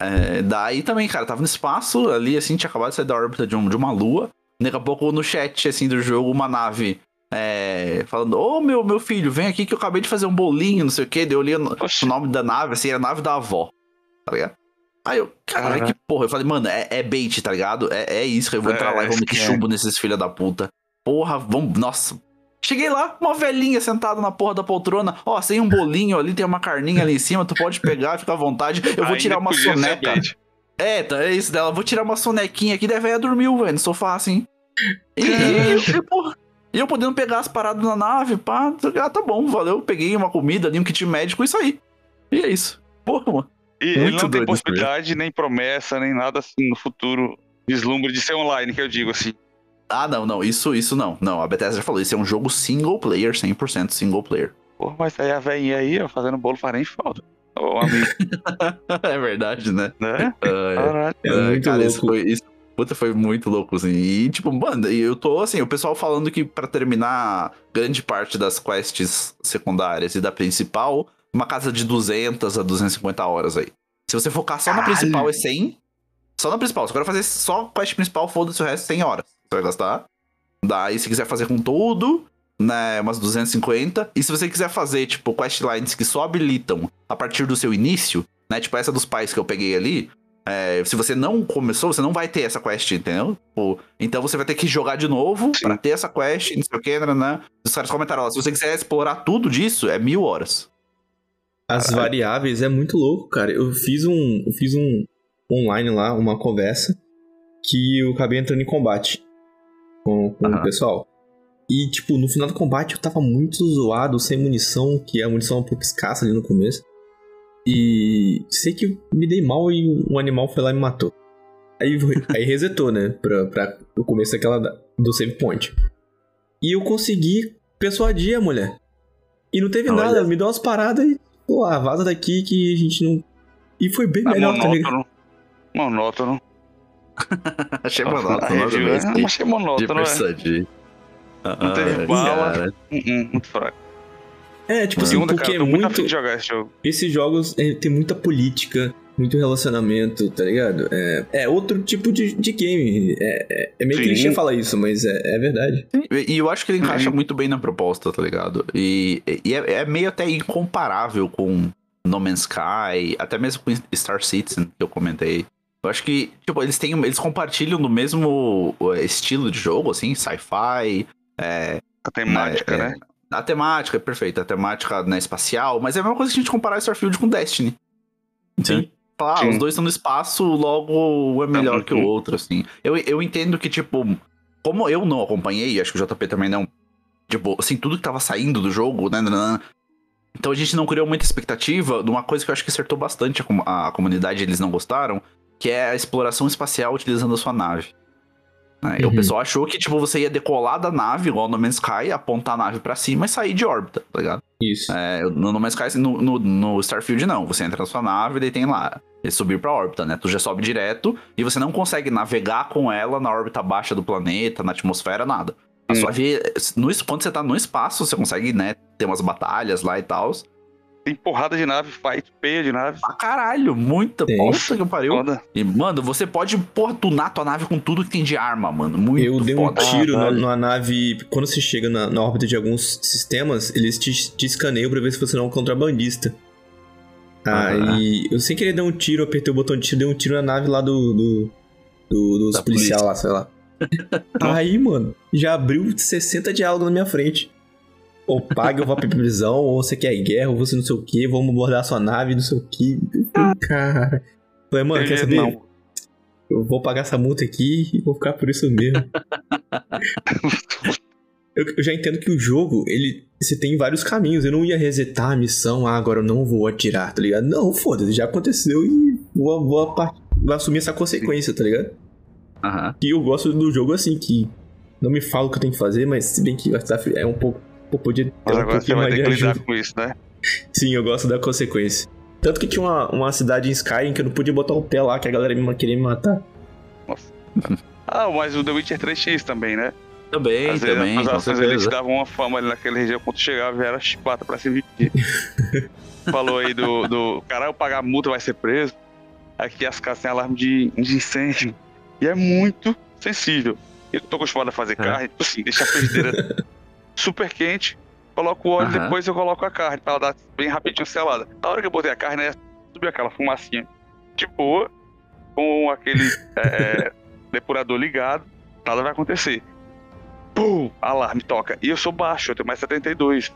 É, daí também, cara, tava no espaço ali, assim, tinha acabado de sair da órbita de, um, de uma lua. Daqui a pouco no chat, assim, do jogo, uma nave é, falando: Ô meu, meu filho, vem aqui que eu acabei de fazer um bolinho, não sei o quê. Daí eu li o, o nome da nave, assim, era a nave da avó, tá ligado? Aí eu, caralho, que porra. Eu falei, mano, é, é bait, tá ligado? É, é isso, eu vou entrar é, lá e vou meter é. chumbo nesses filha da puta. Porra, vamos. Nossa. Cheguei lá, uma velhinha sentada na porra da poltrona. Ó, sem um bolinho ali, tem uma carninha ali em cima, tu pode pegar, fica à vontade. Eu vou tirar uma soneca. É, tá, é isso dela. Vou tirar uma sonequinha aqui, daí a velha dormiu, velho, no sofá, assim. E, e, e, porra, e eu podendo pegar as paradas na nave, pá. Ah, tá bom, valeu. Peguei uma comida ali, um kit médico e saí. E é isso. Porra, mano. E Muito ele não tem possibilidade, nem promessa, nem nada assim no futuro. Vislumbre de ser online, que eu digo assim. Ah, não, não. Isso, isso não. Não, a Bethesda já falou. Isso é um jogo single player, 100% single player. Porra, mas aí a velhinha aí, ó, fazendo bolo faz nem falta. Ô, amigo. é verdade, né? né? Uh, é, é, muito cara, louco. Isso foi, isso, puta, foi muito louco, assim. E, tipo, mano, eu tô, assim, o pessoal falando que para terminar grande parte das quests secundárias e da principal, uma casa de 200 a 250 horas aí. Se você focar só Caralho. na principal é 100. Só na principal. Se você fazer só quest principal, foda-se o resto, 100 horas. Você vai gastar. Daí, se quiser fazer com tudo, né, umas 250. E se você quiser fazer, tipo, questlines que só habilitam a partir do seu início, né, tipo essa dos pais que eu peguei ali, é, se você não começou, você não vai ter essa quest, entendeu? Tipo, então você vai ter que jogar de novo pra ter essa quest, não sei o que, né? Os caras comentaram, ó, se você quiser explorar tudo disso, é mil horas. As variáveis é muito louco, cara. Eu fiz um. Eu fiz um online lá, uma conversa, que eu acabei entrando em combate com, com o pessoal. E, tipo, no final do combate eu tava muito zoado, sem munição, que a munição é um pouco escassa ali no começo. E sei que eu me dei mal e um animal foi lá e me matou. Aí, aí resetou, né? Pra, pra o começo daquela do save point. E eu consegui persuadir a mulher. E não teve nada, me deu umas paradas e pô, ah, vaza daqui que a gente não. E foi bem tá melhor, monótono. tá ligado? Monótono. achei monótono. É, achei monótono, de ah, Não teve bala. Uh -uh, muito fraco. É, tipo assim, Segunda, porque cara, é muito... jogar esse jogo. Esses jogos é, tem muita política, muito relacionamento, tá ligado? É, é outro tipo de, de game. É, é, é meio Sim. clichê falar isso, mas é, é verdade. E, e eu acho que ele encaixa muito bem na proposta, tá ligado? E, e é, é, meio até incomparável com No Man's Sky, até mesmo com Star Citizen, que eu comentei. Eu acho que, tipo, eles têm. Eles compartilham no mesmo estilo de jogo, assim, sci-fi. É, a temática, né? né? A temática é perfeita, a temática né, espacial, mas é a mesma coisa que a gente comparar Starfield com Destiny. Sim. Ah, os dois estão no espaço, logo um é melhor que o outro, assim. Eu, eu entendo que, tipo, como eu não acompanhei, acho que o JP também não. Tipo, assim, tudo que tava saindo do jogo, né? né, né, né então a gente não criou muita expectativa de uma coisa que eu acho que acertou bastante a, a comunidade, eles não gostaram, que é a exploração espacial utilizando a sua nave. Né? Uhum. O pessoal achou que, tipo, você ia decolar da nave, igual no Man's Sky, apontar a nave para cima e sair de órbita, tá ligado? Isso. É, no, no Man's Sky, no, no, no, Starfield, não. Você entra na sua nave e daí tem lá, subir pra órbita, né? Tu já sobe direto e você não consegue navegar com ela na órbita baixa do planeta, na atmosfera, nada. A sua nave, no, quando você tá no espaço, você consegue, né, ter umas batalhas lá e tal. Tem porrada de nave, fight, peia de nave. Ah, caralho, muita. Tem. Puta que pariu. Foda. E, mano, você pode, porra, tunar tua nave com tudo que tem de arma, mano. Muito Eu dei foda. um tiro ah, na, numa nave. Quando você chega na, na, órbita de alguns sistemas, eles te, te escaneiam pra ver se você não é um contrabandista. Aí, eu sem querer dar um tiro, apertei o botão de tiro, dei um tiro na nave lá do. do, do dos policiais lá, sei lá. Aí, mano, já abriu 60 diálogos na minha frente ou paga, eu vou pra prisão, ou você quer guerra, ou você não sei o que, vamos abordar sua nave, não sei o que. Cara. Falei, mano, quer saber? Não. Eu vou pagar essa multa aqui e vou ficar por isso mesmo. eu, eu, já entendo que o jogo, ele. Você tem vários caminhos. Eu não ia resetar a missão, ah, agora eu não vou atirar, tá ligado? Não, foda-se, já aconteceu e vou, vou, vou, assumir essa consequência, tá ligado? Uhum. E eu gosto do jogo assim, que não me fala o que eu tenho que fazer, mas se bem que é um pouco Pô, podia ter Mas um agora você vai ter que lidar com isso, né? Sim, eu gosto da consequência. Tanto que tinha uma, uma cidade em Skyrim que eu não podia botar o pé lá, que a galera me queria me matar. Nossa. ah, mas o The Witcher 3 tinha isso também, né? Também, Às também. Vezes, as ações eles davam uma fama ali naquela região, quando chegava era chipata pra se vestir. Falou aí do, do cara, eu pagar multa vai ser preso. Aqui as casas têm alarme de, de incêndio. E é muito sensível. Eu tô acostumado a fazer é. carne, tipo assim, deixa a frigideira super quente, coloco o óleo, uhum. depois eu coloco a carne, pra ela dar bem rapidinho selada. Na hora que eu botei a carne, né, subiu aquela fumacinha de boa, com aquele é depurador ligado, nada vai acontecer. Pum! Alarme toca. E eu sou baixo, eu tenho mais 72.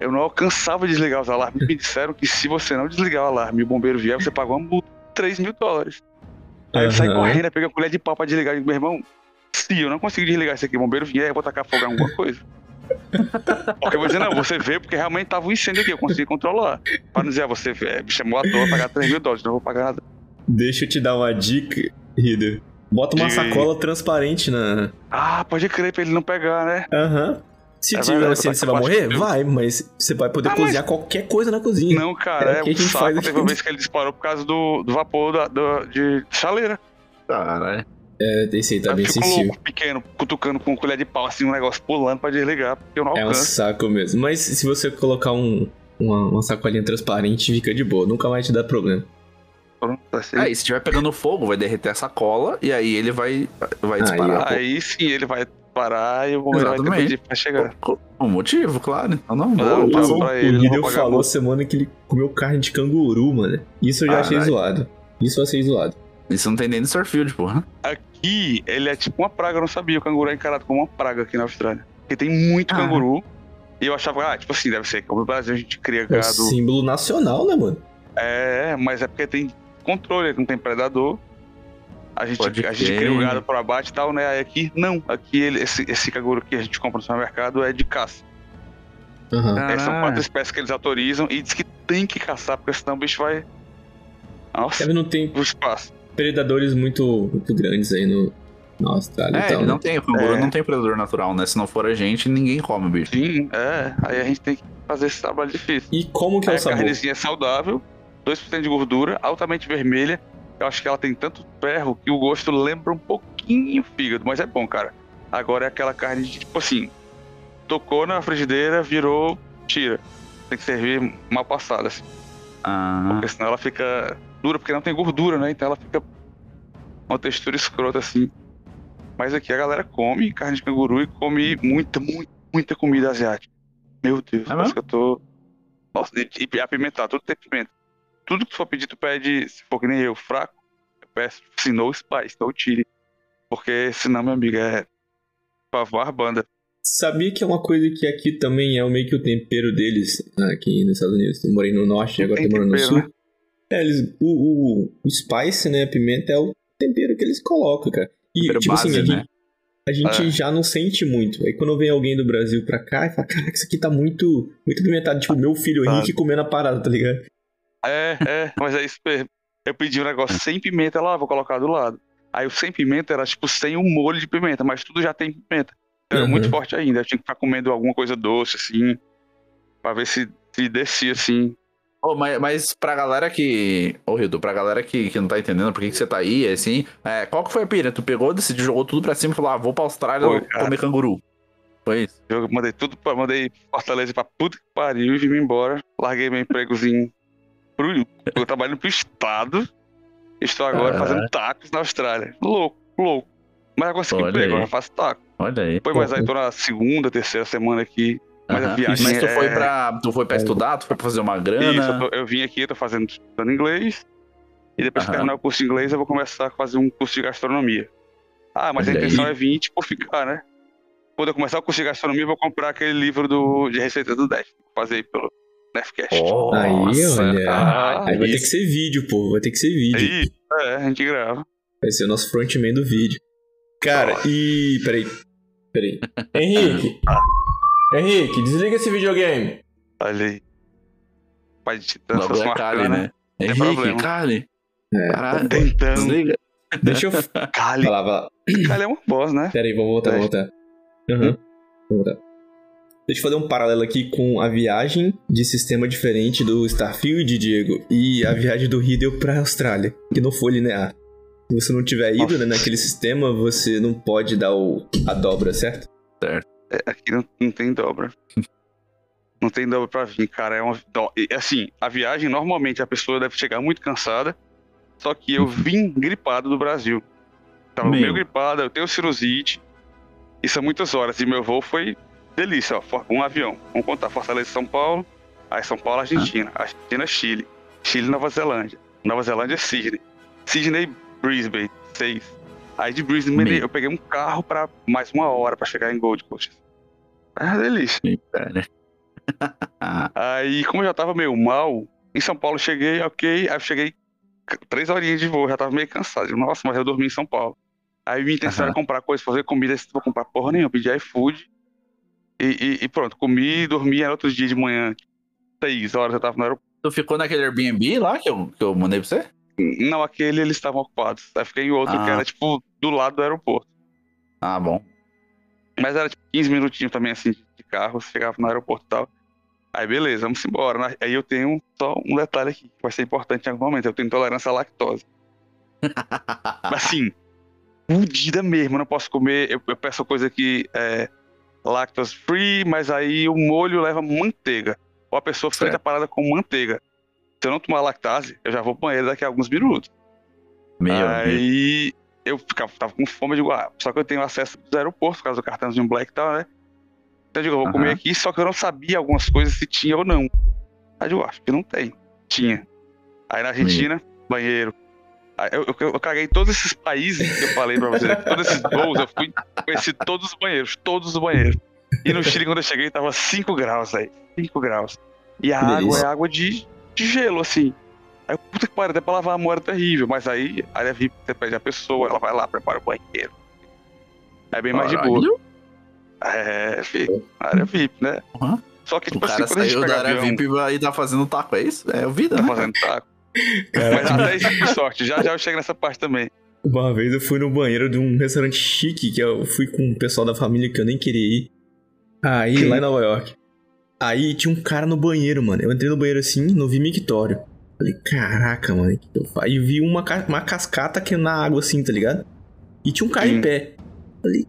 Eu não alcançava desligar os alarmes. Me disseram que se você não desligar o alarme e o bombeiro vier, você uma multa de 3 mil dólares. Aí eu saí correndo, peguei a colher de pau pra desligar. E digo, meu irmão, se eu não conseguir desligar isso aqui, o bombeiro vier, eu vou tacar fogo em alguma coisa. Porque eu vou dizer, não, você veio porque realmente tava um incêndio aqui, eu consegui controlar. Pra não dizer, ah, você é, me chamou à toa, pagar 3 mil dólares, não vou pagar nada. Deixa eu te dar uma dica, Rido. Bota uma sacola transparente na. Ah, pode crer pra ele não pegar, né? Aham. Uhum. Se é tiver assim, você vai morrer? Vai, mas você vai poder ah, cozinhar mas... qualquer coisa na cozinha. Não, cara, é, é o que a gente saco. Teve uma vez que ele disparou por causa do, do vapor da, do, de chaleira. Caralho. É, esse aí tá bem sensível. Um pequeno, cutucando com colher de pau, assim, um negócio pulando pra desligar, porque eu não alcanço. É um saco mesmo. Mas se você colocar um, uma, uma sacolinha transparente, fica de boa. Nunca mais te dá problema. Aí, se tiver pegando fogo, vai derreter a sacola e aí ele vai, vai disparar. Aí, aí sim, ele vai parar e o bombeiro Exatamente. vai ter pra chegar. O motivo, claro. Então não, não, não, não ele, o Guido falou semana que ele comeu carne de canguru, mano. Isso eu já ah, achei zoado. Isso eu achei zoado. Isso não tem nem no Starfield, porra. Aqui, ele é tipo uma praga, eu não sabia. O canguru é encarado como uma praga aqui na Austrália. Porque tem muito ah. canguru. E eu achava, ah, tipo assim, deve ser. Como no Brasil a gente cria gado. É símbolo nacional, né, mano? É, mas é porque tem controle, não tem predador. A gente, a gente cria o gado para abate e tal, né? Aí aqui, não. Aqui ele, esse, esse canguru que a gente compra no supermercado é de caça. Uhum. É, são quatro espécies que eles autorizam e diz que tem que caçar, porque senão o bicho vai. Nossa, Deve não tem o espaço. predadores muito, muito grandes aí no, na Austrália. É, tal, não né? tem, o canguru é. não tem predador natural, né? Se não for a gente, ninguém come o bicho. Sim, é. Aí a gente tem que fazer esse trabalho difícil. E como que é o sabor? A carnezinha é saudável, 2% de gordura, altamente vermelha. Eu acho que ela tem tanto ferro que o gosto lembra um pouquinho fígado, mas é bom, cara. Agora é aquela carne de, tipo assim, tocou na frigideira, virou, tira. Tem que servir mal passada, assim. Ah. Porque senão ela fica dura, porque não tem gordura, né? Então ela fica uma textura escrota, assim. Mas aqui a galera come carne de canguru e come muita, muita, muita comida asiática. Meu Deus, é parece que eu tô. Nossa, e, e apimentar, tudo tem pimenta tudo que tu for pedir, tu pede, se for que nem eu, fraco, eu peço, se no spice, no tire. Porque senão, meu amigo, é pavor banda. Sabia que é uma coisa que aqui também é meio que o tempero deles, aqui nos Estados Unidos. Eu morei no norte e agora tô morando no sul. Né? É, eles, o, o, o, spice, né, a pimenta é o tempero que eles colocam, cara. E, tempero tipo assim, base, assim, aqui, né? a gente é. já não sente muito. Aí quando vem alguém do Brasil pra cá e fala, caraca, isso aqui tá muito, muito pimentado. Tipo, meu filho Henrique comendo a parada, tá ligado? É, é, mas é isso mesmo. Eu pedi um negócio sem pimenta lá, vou colocar do lado. Aí o sem pimenta era tipo sem um molho de pimenta, mas tudo já tem pimenta. Era uhum. muito forte ainda. Eu tinha que ficar comendo alguma coisa doce, assim, pra ver se, se descia, assim. Oh, mas, mas pra galera que. Ô, oh, pra galera que, que não tá entendendo por que, que você tá aí, assim, é, qual que foi a pira? Tu pegou, decidiu, jogou tudo pra cima e falou, ah, vou pra Austrália comer canguru. Foi isso? Eu mandei tudo pra. Mandei Fortaleza pra puta que pariu e vim embora. Larguei meu empregozinho pro, eu trabalho pro Estado. Estou agora fazendo tacos na Austrália. Louco, louco. Mas eu consegui emprego, agora faço taco. Olha aí. Depois, mas aí tô na segunda, terceira semana aqui. Mas a viagem Mas tu é... foi pra. Tu foi pra estudar, tu foi pra fazer uma grana? Isso, eu, tô, eu vim aqui, tô fazendo estudando inglês. E depois que terminar o curso de inglês, eu vou começar a fazer um curso de gastronomia. Ah, mas Olha a intenção aí. é vir, tipo, ficar, né? Quando eu começar o curso de gastronomia, eu vou comprar aquele livro do, de receitas do 10. Fazer pelo, Nefcast. aí, olha. Ah, aí vai ter que ser vídeo, pô. Vai ter que ser vídeo. Aí, é, a gente grava. Vai ser o nosso frontman do vídeo. Cara, oh. e. Peraí. Peraí. Henrique. Henrique, desliga esse videogame. Olha aí. Pai de titã, Logo é Kali, né? Henrique, Kali. É. Caralho. Tentando. Desliga. Deixa eu. Kali. Kali é uma boss, né? Peraí, vou voltar, vou voltar. Uhum. Hum? Vou voltar. Deixa eu fazer um paralelo aqui com a viagem de sistema diferente do Starfield, Diego, e a viagem do Riddle pra Austrália, que não foi linear. Se você não tiver ido né, naquele sistema, você não pode dar o, a dobra, certo? Certo. É, aqui não, não tem dobra. não tem dobra pra vir, cara. É uma. Assim, a viagem, normalmente a pessoa deve chegar muito cansada. Só que eu vim gripado do Brasil. Tava meio gripado, eu tenho cirrosite. Isso é muitas horas. E meu voo foi delícia, ó. Um avião. Vamos contar Fortaleza São Paulo, aí São Paulo, Argentina. Ah. Argentina, Chile. Chile, Nova Zelândia. Nova Zelândia, Sydney. Sydney, Brisbane, seis. Aí de Brisbane eu peguei um carro pra mais uma hora pra chegar em Gold Coast. É uma delícia. Né? aí, como eu já tava meio mal, em São Paulo cheguei, ok. Aí eu cheguei três horinhas de voo, já tava meio cansado. Nossa, mas eu dormi em São Paulo. Aí uhum. era comprar coisas, fazer comida, vou comprar porra nenhuma, pedi iFood. E, e, e, pronto, comi, dormi, era outro dia de manhã, seis horas eu tava no aeroporto. Tu ficou naquele Airbnb lá que eu, que eu mandei pra você? Não, aquele eles estavam ocupados. Aí fiquei em outro ah. que era, tipo, do lado do aeroporto. Ah, bom. Mas era, tipo, 15 minutinhos também, assim, de carro, chegava no aeroporto e tal. Aí, beleza, vamos embora. Aí eu tenho só um detalhe aqui, que vai ser importante em algum momento. Eu tenho intolerância à lactose. assim, fudida mesmo. Eu não posso comer. Eu, eu peço coisa que é lactose free, mas aí o molho leva manteiga. Ou a pessoa frita a parada com manteiga. Se eu não tomar lactase, eu já vou pro banheiro daqui a alguns minutos. Meu aí eu ficava, tava com fome, eu digo, ah, só que eu tenho acesso do aeroporto, por causa do cartãozinho black e tal, né? Então eu digo, eu vou uhum. comer aqui, só que eu não sabia algumas coisas se tinha ou não. Aí eu digo, acho que não tem. Tinha. Aí na Argentina, Meu. banheiro. Eu, eu, eu, caguei todos esses países que eu falei pra você. todos esses voos, eu fui, conheci todos os banheiros, todos os banheiros. E no Chile, quando eu cheguei, tava 5 graus aí. 5 graus. E a água é água de, de gelo, assim. Aí, puta que pariu, até pra lavar a mão era terrível. Mas aí, a área VIP, você pede a pessoa, ela vai lá, prepara o banheiro. É bem mais Caralho. de boa. É, VIP. Área VIP, né? Uhum. Só que, tipo o assim, cara saiu da área avião, VIP e tá fazendo taco, é isso? É vida, Tá né? fazendo taco. Mas até isso por sorte. Já já eu chego nessa parte também. Uma vez eu fui no banheiro de um restaurante chique, que eu fui com o pessoal da família que eu nem queria ir. Aí, lá em Nova York. Aí tinha um cara no banheiro, mano. Eu entrei no banheiro assim, não vi mictório. Falei, caraca, mano, que eu faço? Aí vi uma, uma cascata aqui na água assim, tá ligado? E tinha um cara Sim. em pé. Falei,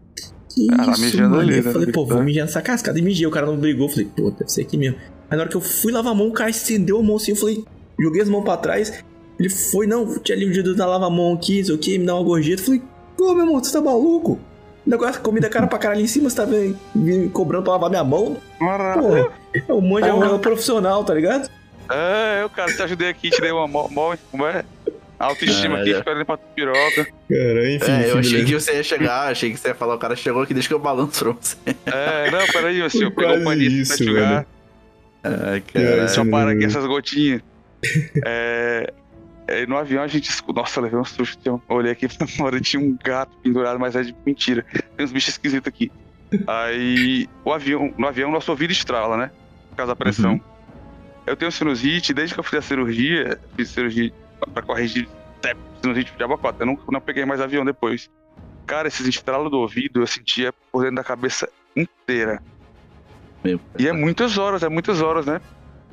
que cara, isso, mano? Ali, eu né, falei, pô, vou mijar nessa cascata. E mijei, o cara não brigou. Falei, pô, deve ser aqui mesmo. Aí na hora que eu fui lavar a mão, o cara estendeu a mão assim, eu falei, joguei as mãos pra trás. Ele foi, não, tinha ali o dedo da lava mão aqui, não sei o que, me dá uma gorjeta. Eu falei, pô, meu irmão, você tá maluco? O negócio, comida cara pra caralho em cima, você tá vendo, me cobrando pra lavar minha mão? Pô, é o manjo é um profissional, tá ligado? É, eu, cara, te ajudei aqui, te dei uma mó, como é? Autoestima aqui, esperando pra piroca. Cara, enfim. É, eu achei que você ia chegar, achei que você ia falar, o cara chegou aqui, deixa que eu balanço pra você. É, não, peraí, meu senhor, pegou o paninho pra enxugar. Ai, cara. Eu parar aqui essas gotinhas. É, é, no avião a gente escuta. Nossa, levei um susto. Eu olhei aqui pra fora tinha um gato pendurado, mas é de mentira. Tem uns bichos esquisitos aqui. Aí, o avião, no avião, nosso ouvido estrala, né? Por causa da pressão. Uhum. Eu tenho sinusite, desde que eu fiz a cirurgia, fiz cirurgia pra corrigir sinusite de 4. Eu não, não peguei mais avião depois. Cara, esses estralos do ouvido eu sentia por dentro da cabeça inteira. Meu e é muitas horas, é muitas horas, né?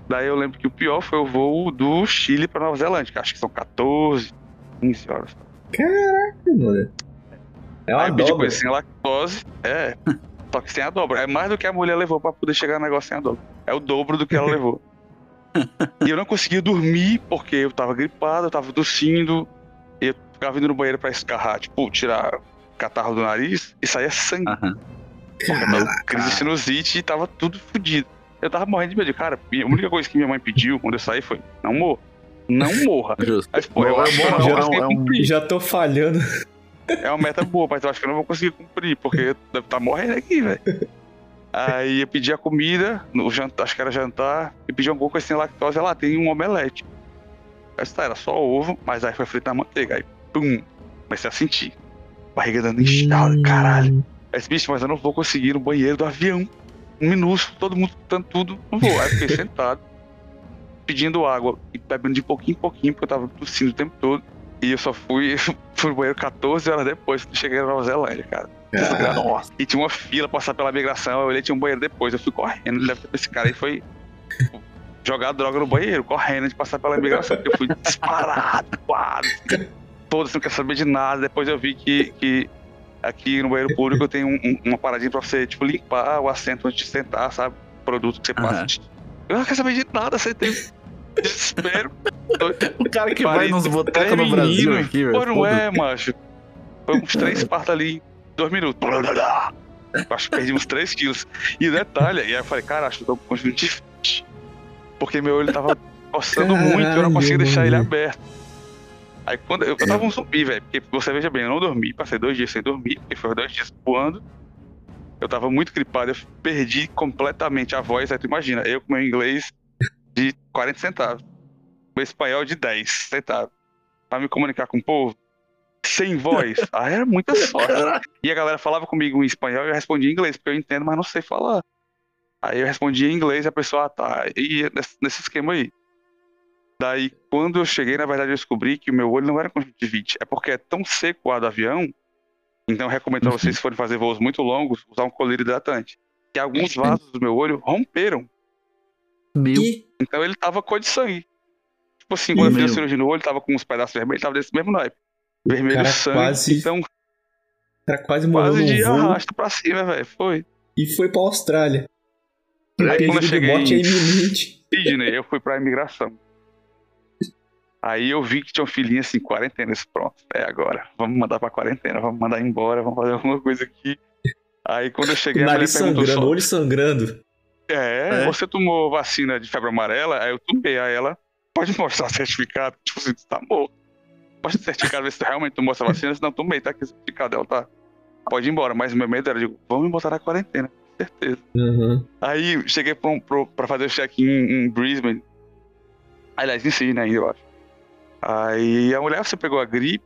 Daí eu lembro que o pior foi o voo do Chile pra Nova Zelândia, que acho que são 14, 15 horas. Caraca, mano. É uma Aí dobra. coisa sem lactose, é. Só que sem a dobra. É mais do que a mulher levou pra poder chegar no negócio sem a dobra. É o dobro do que ela levou. e eu não conseguia dormir porque eu tava gripado, eu tava tossindo. E eu ficava vindo no banheiro pra escarrar, tipo, tirar catarro do nariz e saía sangue. Uhum. Crise de sinusite e tava tudo fodido. Eu tava morrendo de medo. Cara, a única coisa que minha mãe pediu quando eu saí foi: não morra. Não morra. Justo. Aí, pô, eu acho que eu não é um, já tô falhando. É uma meta boa, mas eu acho que eu não vou conseguir cumprir, porque deve tá morrendo aqui, velho. Aí eu pedi a comida, no jantar, acho que era jantar, e pedi alguma coisa sem lactose, ela tem um omelete. Essa tá, era só ovo, mas aí foi frita na manteiga. Aí, pum, comecei a sentir. Barriga dando inchada, hum. caralho. Aí, bicho, mas eu não vou conseguir no banheiro do avião minúsculo, todo mundo cantando tudo no voo. Aí fiquei sentado, pedindo água e bebendo de pouquinho em pouquinho, porque eu tava tossindo o tempo todo. E eu só fui pro banheiro 14 horas depois que cheguei na Nova Zelândia, cara. Nossa. E tinha uma fila passar pela migração, eu olhei tinha um banheiro depois, eu fui correndo, deve ter esse cara aí foi jogar droga no banheiro, correndo de passar pela migração, eu fui disparado, quase. Todo, assim, não quer saber de nada. Depois eu vi que, que aqui no banheiro público tem um, um, uma paradinha pra você, tipo, limpar o assento antes de sentar, sabe? Produto que você passa. Uhum. Eu não quero saber de nada, você tem desespero. o cara que vai nos botecos no Brasil aqui, velho. Pô, não é, macho. Foi uns três partos ali, dois minutos. Acho que perdi uns 3 quilos. E detalhe, e aí eu falei, cara, acho que eu tô com conjuntivite. Porque meu olho tava coçando Caralho, muito, eu não conseguia deixar ele aberto. Aí quando eu, eu tava um zumbi, velho, porque você veja bem, eu não dormi, passei dois dias sem dormir, porque foi dois dias voando. Eu tava muito gripado, eu perdi completamente a voz. Aí tu imagina, eu com meu inglês de 40 centavos, meu espanhol de 10 centavos, pra me comunicar com o povo, sem voz. Ah, era muita sorte. E a galera falava comigo em espanhol e eu respondia em inglês, porque eu entendo, mas não sei falar. Aí eu respondia em inglês e a pessoa, ah, tá, e nesse esquema aí. Daí, quando eu cheguei, na verdade, eu descobri que o meu olho não era conjuntivite. É porque é tão seco o ar do avião. Então, eu recomendo uhum. vocês, se forem fazer voos muito longos, usar um colírio hidratante. Que alguns vasos do meu olho romperam. Meu. Então, ele tava cor de sangue. Tipo assim, quando eu fiz a cirurgia no olho, tava com uns pedaços vermelhos, tava desse mesmo naipe. Vermelho cara sangue. Quase, então. Cara, quase morreu quase de arrasto pra cima, velho. Foi. E foi pra Austrália. Aí, quando eu cheguei morte é iminente. Sydney, eu fui pra imigração. Aí eu vi que tinha um filhinho assim, quarentena, pronto, é agora, vamos mandar pra quarentena, vamos mandar embora, vamos fazer alguma coisa aqui. Aí quando eu cheguei, o a mulher perguntou sangrando, olho sangrando. É, é, você tomou vacina de febre amarela? Aí eu tomei, a ela, pode mostrar certificado? Tipo assim, tá morto. Pode certificar, ver se realmente tomou essa vacina, se não tomei, tá aqui o certificado dela, tá? Pode ir embora, mas o meu medo era, digo, vamos me botar na quarentena, com certeza. Uhum. Aí cheguei pra, pra, pra fazer o check-in em Brisbane, aliás, em Sydney ainda, eu acho. Aí a mulher, você pegou a gripe?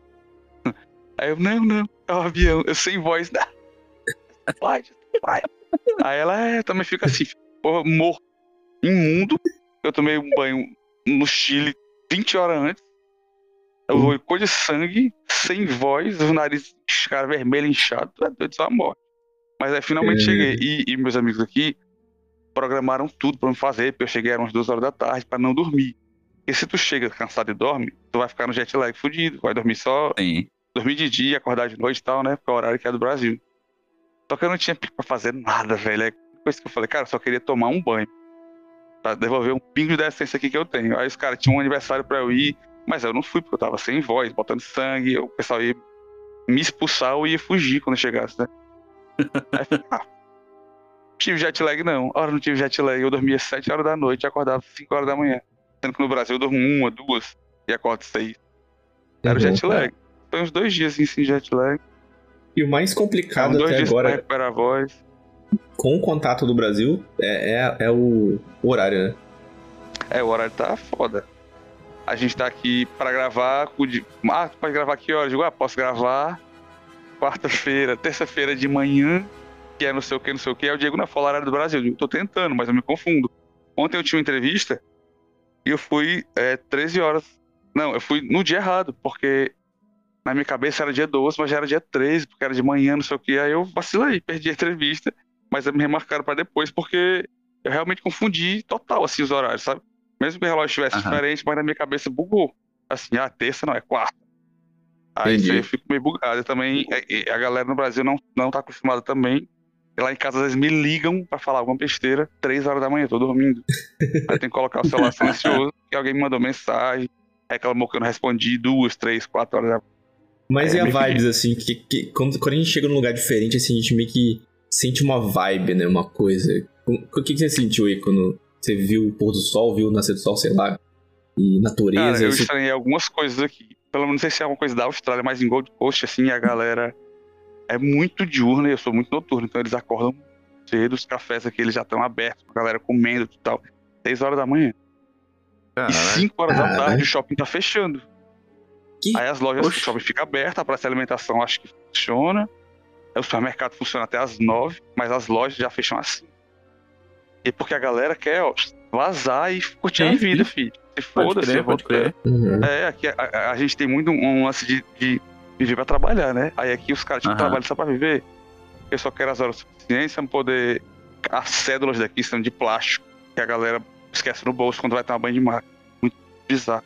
Aí eu, não, não, é o avião, eu sem voz, né? Pode, vai. Aí ela é, também fica assim, porra, morto, imundo. Eu tomei um banho no Chile 20 horas antes. Eu vou cor de sangue, sem voz, o nariz, cara vermelho, inchado, é doido, só morte. Mas aí finalmente é. cheguei. E, e, meus amigos aqui programaram tudo pra me fazer, porque eu cheguei às duas horas da tarde pra não dormir. Porque se tu chega cansado e dorme, tu vai ficar no jet lag fudido. Vai dormir só. Sim. Dormir de dia, acordar de noite e tal, né? Porque é o horário que é do Brasil. Só que eu não tinha pique pra fazer nada, velho. É coisa que eu falei, cara, eu só queria tomar um banho. Pra devolver um pingo de decência aqui que eu tenho. Aí os caras tinham um aniversário pra eu ir, mas eu não fui, porque eu tava sem voz, botando sangue. O pessoal ia me expulsar ou ia fugir quando eu chegasse, né? Aí, ah, tive jet lag não. Ora, não tive jet lag. Eu dormia 7 horas da noite e acordava 5 horas da manhã. Sendo que no Brasil eu durmo uma, duas e acordo seis. Era uhum. jet lag. Foi uns dois dias assim, sem jet lag. E o mais complicado dois até agora. recuperar a voz. Com o contato do Brasil, é, é, é o horário, né? É, o horário tá foda. A gente tá aqui pra gravar. Ah, tu pode gravar que horas? Eu digo, ah, posso gravar quarta-feira, terça-feira de manhã, que é não sei o que, não sei o que. Aí o Diego não fala horário do Brasil. Eu digo, tô tentando, mas eu me confundo. Ontem eu tinha uma entrevista e eu fui é, 13 horas. Não, eu fui no dia errado, porque na minha cabeça era dia 12, mas já era dia 13, porque era de manhã, não sei o que. Aí eu vacilei, perdi a entrevista, mas me remarcaram para depois, porque eu realmente confundi total, assim, os horários, sabe? Mesmo que o relógio estivesse uhum. diferente, mas na minha cabeça bugou. Assim, ah, terça não, é quarta. Aí eu fico meio bugado. Eu também, é, a galera no Brasil não, não tá acostumada também lá em casa, às vezes, me ligam pra falar alguma besteira, três horas da manhã, tô dormindo. Aí tem que colocar o celular silencioso, que alguém me mandou mensagem, reclamou que eu não respondi duas, três, quatro horas da manhã. Mas é, e a vibes, assim, que, que quando, quando a gente chega num lugar diferente, assim, a gente meio que sente uma vibe, né? Uma coisa. O que, que você sentiu aí quando você viu o pôr do sol, viu o nascer do sol, sei lá? E natureza. Cara, eu você... estranhei algumas coisas aqui. Pelo menos não sei se é alguma coisa da Austrália, mas em Gold Coast, assim, a galera é muito diurna e eu sou muito noturno, então eles acordam cedo, os cafés aqui eles já estão abertos, a galera comendo e tal. 6 horas da manhã. e 5 horas da tarde o shopping tá fechando. Que? Aí as lojas, Oxi. o shopping fica aberto, a praça de alimentação acho que funciona. O supermercado funciona até as 9, mas as lojas já fecham assim. E porque a galera quer, ó, vazar e curtir é, a vida, filho. Se foda-se, eu vou uhum. É, aqui a, a, a, gente tem muito um lance de, de viver pra trabalhar, né? Aí aqui os caras tipo, uhum. trabalham só pra viver. Eu só quero as horas suficientes pra poder. As cédulas daqui são de plástico, que a galera esquece no bolso quando vai tomar banho de mar. Muito bizarro.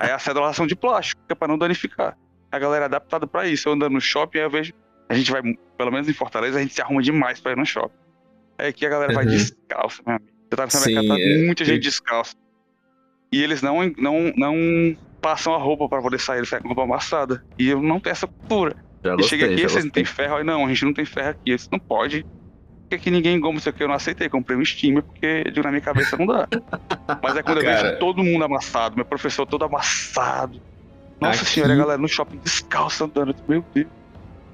aí as cédulas são de plástico, que é pra não danificar. A galera é adaptada pra isso. Eu andando no shopping, aí eu vejo. A gente vai, pelo menos em Fortaleza, a gente se arruma demais pra ir no shopping. Aí aqui a galera uhum. vai descalça, meu amigo. Você tá vendo Sim, tá é, muita gente descalça. E eles não, não, não passam a roupa para poder sair, ele sai com roupa amassada. E eu não tenho essa cultura. Já gostei, chega aqui, vocês não tem ferro? Aí, não, a gente não tem ferro aqui. Isso não pode. Porque aqui ninguém goma isso aqui, eu não aceitei. Comprei um Steamer, porque na minha cabeça não dá. Mas é quando eu vejo todo mundo amassado, meu professor todo amassado. Nossa aqui... senhora, a galera no shopping descalço andando. Meu Deus.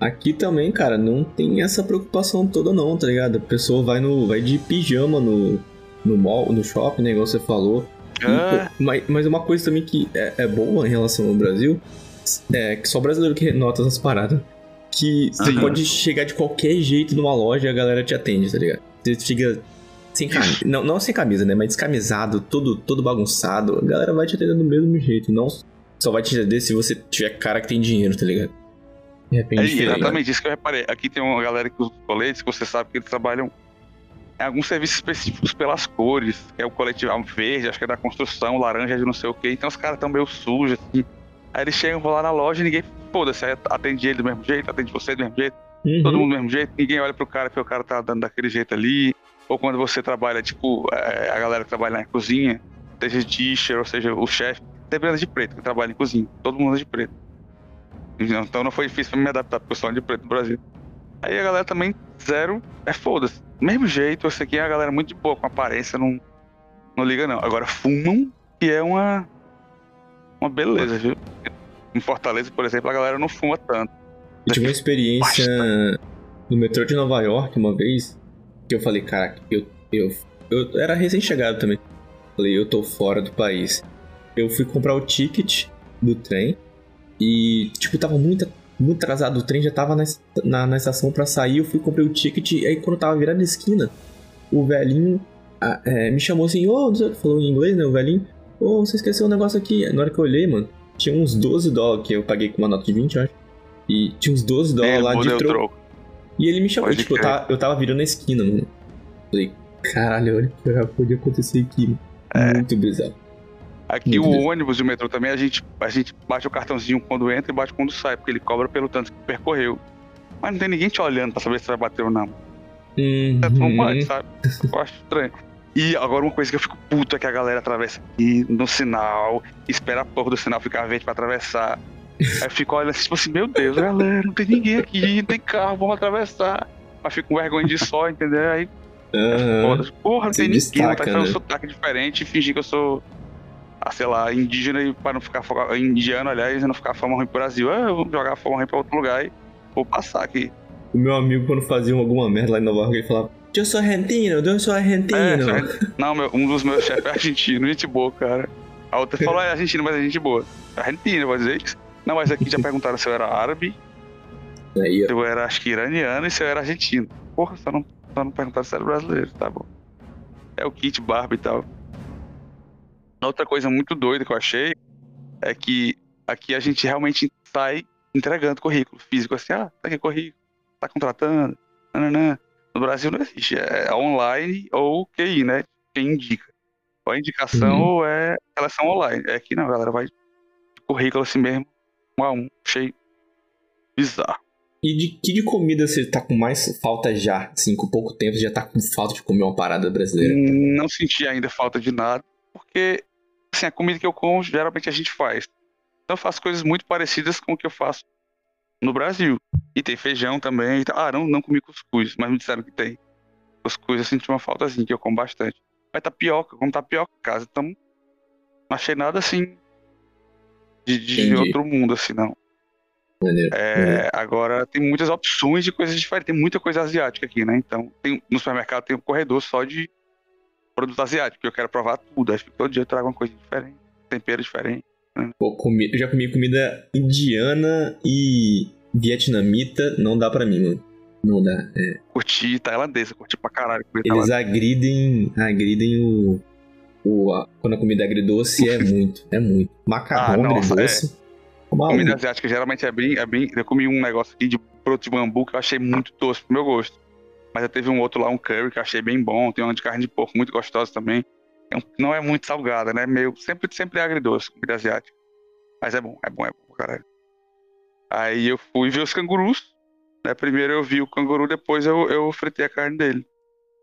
Aqui também, cara, não tem essa preocupação toda não, tá ligado? A pessoa vai no vai de pijama no, no mall, no shopping, né, igual você falou. E, mas, mas uma coisa também que é, é, boa em relação ao Brasil é que só o brasileiro que nota essas paradas. Que você pode chegar de qualquer jeito numa loja e a galera te atende, tá ligado? Você chega sem camisa, não, não sem camisa, né? Mas descamisado, todo, todo bagunçado. A galera vai te atender do mesmo jeito. Não só vai te atender se você tiver cara que tem dinheiro, tá ligado? De repente, é exatamente isso que eu reparei. Aqui tem uma galera que usa coletes que você sabe que eles trabalham alguns serviços específicos pelas cores, que é o colete verde, acho que é da construção, laranja de não sei o que. Então os caras estão meio sujos, assim. Aí eles chegam, vão lá na loja e ninguém, foda-se, atende ele do mesmo jeito, atende você do mesmo jeito, uhum. todo mundo do mesmo jeito, ninguém olha pro cara porque o cara tá dando daquele jeito ali. Ou quando você trabalha, tipo, é, a galera que trabalha na cozinha, seja teacher, ou seja, o chefe, sempre anda de preto, que trabalha em cozinha, todo mundo anda de preto. Então não foi difícil pra me adaptar, porque eu sou de preto no Brasil. Aí a galera também, zero, é foda-se. Mesmo jeito, eu sei que a galera muito de boa, com aparência, não, não liga não. Agora fumam, que é uma, uma beleza, viu? Em Fortaleza, por exemplo, a galera não fuma tanto. Eu tive uma experiência no metrô de Nova York uma vez, que eu falei, cara, eu, eu, eu era recém-chegado também. Falei, eu tô fora do país. Eu fui comprar o ticket do trem, e, tipo, tava muito, muito atrasado. O trem já tava na, na, na estação pra sair. Eu fui, comprei o ticket. E aí, quando eu tava virando na esquina, o velhinho ah, é, me chamou assim: Ô, oh, falou em inglês, né? O velhinho, ô, oh, você esqueceu um negócio aqui. Na hora que eu olhei, mano, tinha uns 12 dólares que eu paguei com uma nota de 20, eu acho. E tinha uns 12 dólares é, lá de troco. troco. E ele me chamou, tipo, eu tava, eu tava, virando na esquina, mano. Falei, caralho, olha o que já podia acontecer aqui, mano. É. Muito bizarro. Aqui o ônibus e o metrô também, a gente, a gente bate o cartãozinho quando entra e bate quando sai, porque ele cobra pelo tanto que percorreu. Mas não tem ninguém te olhando pra saber se vai bater ou não. Uhum. É trombante, sabe? Eu acho estranho. E agora uma coisa que eu fico puto é que a galera atravessa aqui no sinal, espera a porra do sinal ficar verde pra atravessar. Aí eu fico olhando assim, tipo assim, meu Deus, galera, não tem ninguém aqui, não tem carro, vamos atravessar. Mas fico com vergonha de só, entendeu? Aí. Uhum. Porra, não tem ninguém, destaca, tá fazendo né? um sotaque diferente e fingir que eu sou a, sei lá, indígena e para não ficar indiano, aliás, e não ficar fama ruim pro Brasil. Ah, eu vou jogar fama ruim pra outro lugar e vou passar aqui. O meu amigo, quando fazia alguma merda lá em Nova York, ele falava: Eu sou argentino, eu sou argentino. É, não, meu, um dos meus chefes é argentino, gente boa, cara. A outra falou: É argentino, mas é gente boa. Argentino, vou dizer isso. Não, mas aqui já perguntaram se eu era árabe. Aí, se eu era, acho que iraniano e se eu era argentino. Porra, só não, só não perguntaram se era brasileiro, tá bom. É o kit barba e tal. Outra coisa muito doida que eu achei é que aqui a gente realmente sai entregando currículo físico, assim, ah, tá aqui currículo, tá contratando, nananã. No Brasil não existe, é online ou QI, né? Quem indica. Ou a indicação uhum. ou é seleção online. É aqui não, galera, vai currículo assim mesmo, um a um, cheio. Bizarro. E de que de comida você tá com mais falta já? Assim, com pouco tempo você já tá com falta de comer uma parada brasileira? Não senti ainda falta de nada, porque assim, a comida que eu como, geralmente a gente faz. Então eu faço coisas muito parecidas com o que eu faço no Brasil. E tem feijão também. Ah, não, não comi cuscuz, mas me disseram que tem. Cuscuz eu senti uma faltazinha, que eu como bastante. Mas tapioca, como tapioca em casa. Então, não achei nada assim de, de outro mundo, assim, não. É. Agora tem muitas opções de coisas diferentes. Tem muita coisa asiática aqui, né? Então, tem, no supermercado tem um corredor só de produto asiático, eu quero provar tudo. Acho que todo dia eu trago uma coisa diferente, tempero diferente. Né? Pô, comi, eu já comi comida indiana e vietnamita, não dá pra mim, mano. Não dá. É. Curti tailandesa, curti pra caralho. Eles agridem, agridem o. o a, quando a comida é agridoce é muito, é muito. Macarrão ah, agridoce. É. Comida asiática geralmente é bem, é bem. Eu comi um negócio aqui de produto de bambu que eu achei muito doce pro meu gosto. Mas eu teve um outro lá, um curry, que eu achei bem bom. Tem uma de carne de porco muito gostosa também. Não é muito salgada, né? Meio, sempre, sempre é agridoce, comida asiática. Mas é bom, é bom, é bom, caralho. Aí eu fui ver os cangurus. Né? Primeiro eu vi o canguru, depois eu, eu fritei a carne dele.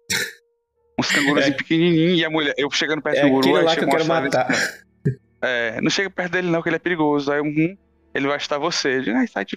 Uns cangurus é. pequenininhos e a mulher, eu chegando perto é do canguru, aí lá que eu quero matar. É, não chega perto dele não, que ele é perigoso. Aí um, ele vai estar você. Digo, ai, sai de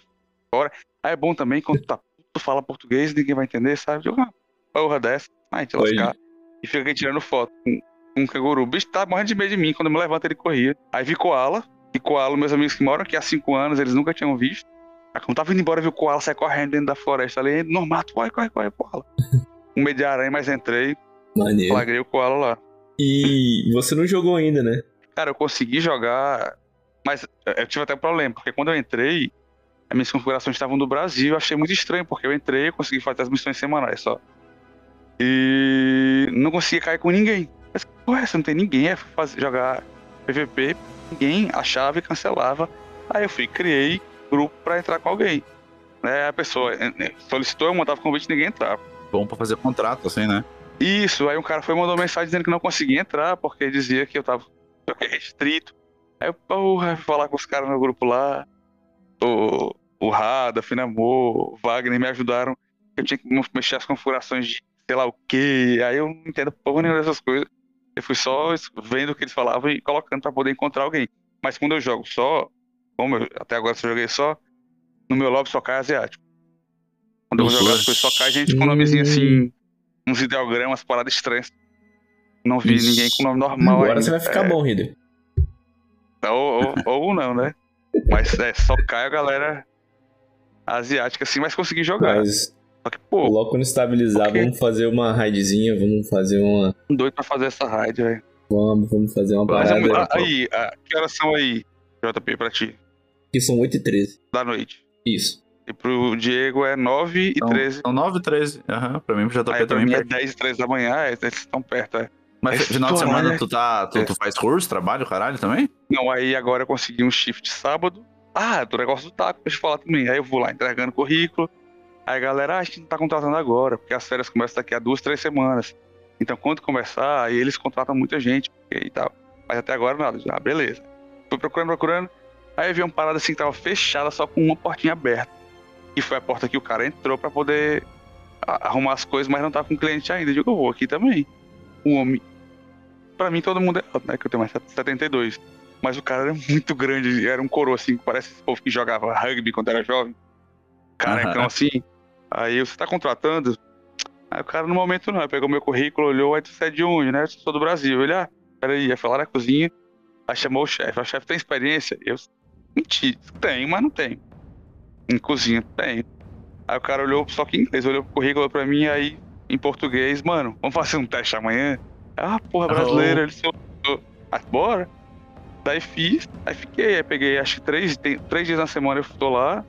fora. Aí é bom também quando tá, tu fala português, ninguém vai entender, sabe? Eu, ah, porra dessa, ai, te lascar. E fica aqui tirando foto com, um canguru. O bicho tá morrendo de medo de mim. Quando eu me levanto, ele corria. Aí vi koala. E koala, meus amigos que moram aqui há cinco anos, eles nunca tinham visto. Aí quando tava indo embora, vi o koala sair correndo dentro da floresta ali. No mato, corre, corre, corre, koala. um medo de aranha, mas entrei. Maneiro. Flagrei o koala lá. E você não jogou ainda, né? Cara, eu consegui jogar, mas eu tive até um problema, porque quando eu entrei, as minhas configurações estavam no Brasil, eu achei muito estranho, porque eu entrei e consegui fazer as missões semanais só. E não conseguia cair com ninguém. Mas, ué, você não tem ninguém, é fazer, jogar PVP, ninguém achava e cancelava. Aí eu fui, criei grupo para entrar com alguém. Né, a pessoa eh, eh, solicitou, eu mandava convite e ninguém entrava. Bom para fazer contrato, assim, né? Isso, aí um cara foi mandou mensagem dizendo que não conseguia entrar, porque dizia que eu tava restrito. Aí eu, porra, falar com os caras no grupo lá. O, o Rada, Finamor, o Wagner me ajudaram. Eu tinha que mexer as configurações de sei lá o que. Aí eu não entendo porra nenhuma dessas coisas. Eu fui só vendo o que eles falavam e colocando para poder encontrar alguém. Mas quando eu jogo só, como eu, até agora eu joguei só, no meu lobby só cai asiático. Quando eu vou jogar as coisas, só cai gente com nomezinho assim, uns ideogramas, paradas estranhas. Não vi Ixi. ninguém com nome normal Agora ainda. você vai ficar é... bom, Rider. Ou, ou, ou, não, né? Mas é, só cai a galera asiática assim, mas consegui jogar. Mas... Só que, pô. Logo quando estabilizar, okay. vamos fazer uma raidzinha, vamos fazer uma. Doido pra fazer essa raid, velho. Vamos, vamos fazer uma parada. Mas, ah, aí, ah, que horas são aí, JP, pra ti? Que são 8 e 13. Da noite. Isso. E pro Diego é 9 e então, 13. São 9 e 13. Aham, uhum. pra mim pro JP aí, também. Pra mim é 10 e 13 da manhã, é, eles estão perto, é. Mas Esse final de semana tu, tá, tu, tu, faz curso, trabalho, caralho, também? Não, aí agora eu consegui um shift sábado. Ah, do negócio do taco, deixa eu falar também. Aí eu vou lá entregando currículo. Aí a galera, ah, a gente não tá contratando agora, porque as férias começam daqui a duas, três semanas. Então quando começar, aí eles contratam muita gente e tal. Mas até agora nada. Ah, beleza. Fui procurando, procurando. Aí vi uma parada assim que tava fechada, só com uma portinha aberta. E foi a porta que o cara entrou para poder arrumar as coisas, mas não tava com cliente ainda. Eu digo, eu vou aqui também. Um homem pra mim todo mundo é alto, né? Que eu tenho mais 72. Mas o cara era muito grande, era um coroa assim, que parece esse povo que jogava rugby quando era jovem. Carecão uhum. assim. Aí você tá contratando? Aí o cara no momento não, pegou meu currículo, olhou, aí você é de onde, né? Eu sou do Brasil. Ele, ah, peraí, ia falar na cozinha. Aí chamou o chefe. O chefe tem experiência? Eu, mentira, tem, mas não tem. Em cozinha, tem. Aí o cara olhou só que em inglês, olhou pro currículo pra mim, aí em português, mano, vamos fazer um teste amanhã? Ah, porra, brasileiro, oh. ele soltou. Ah, bora. Daí fiz, aí fiquei, aí peguei acho que três, tem, três dias na semana eu tô lá,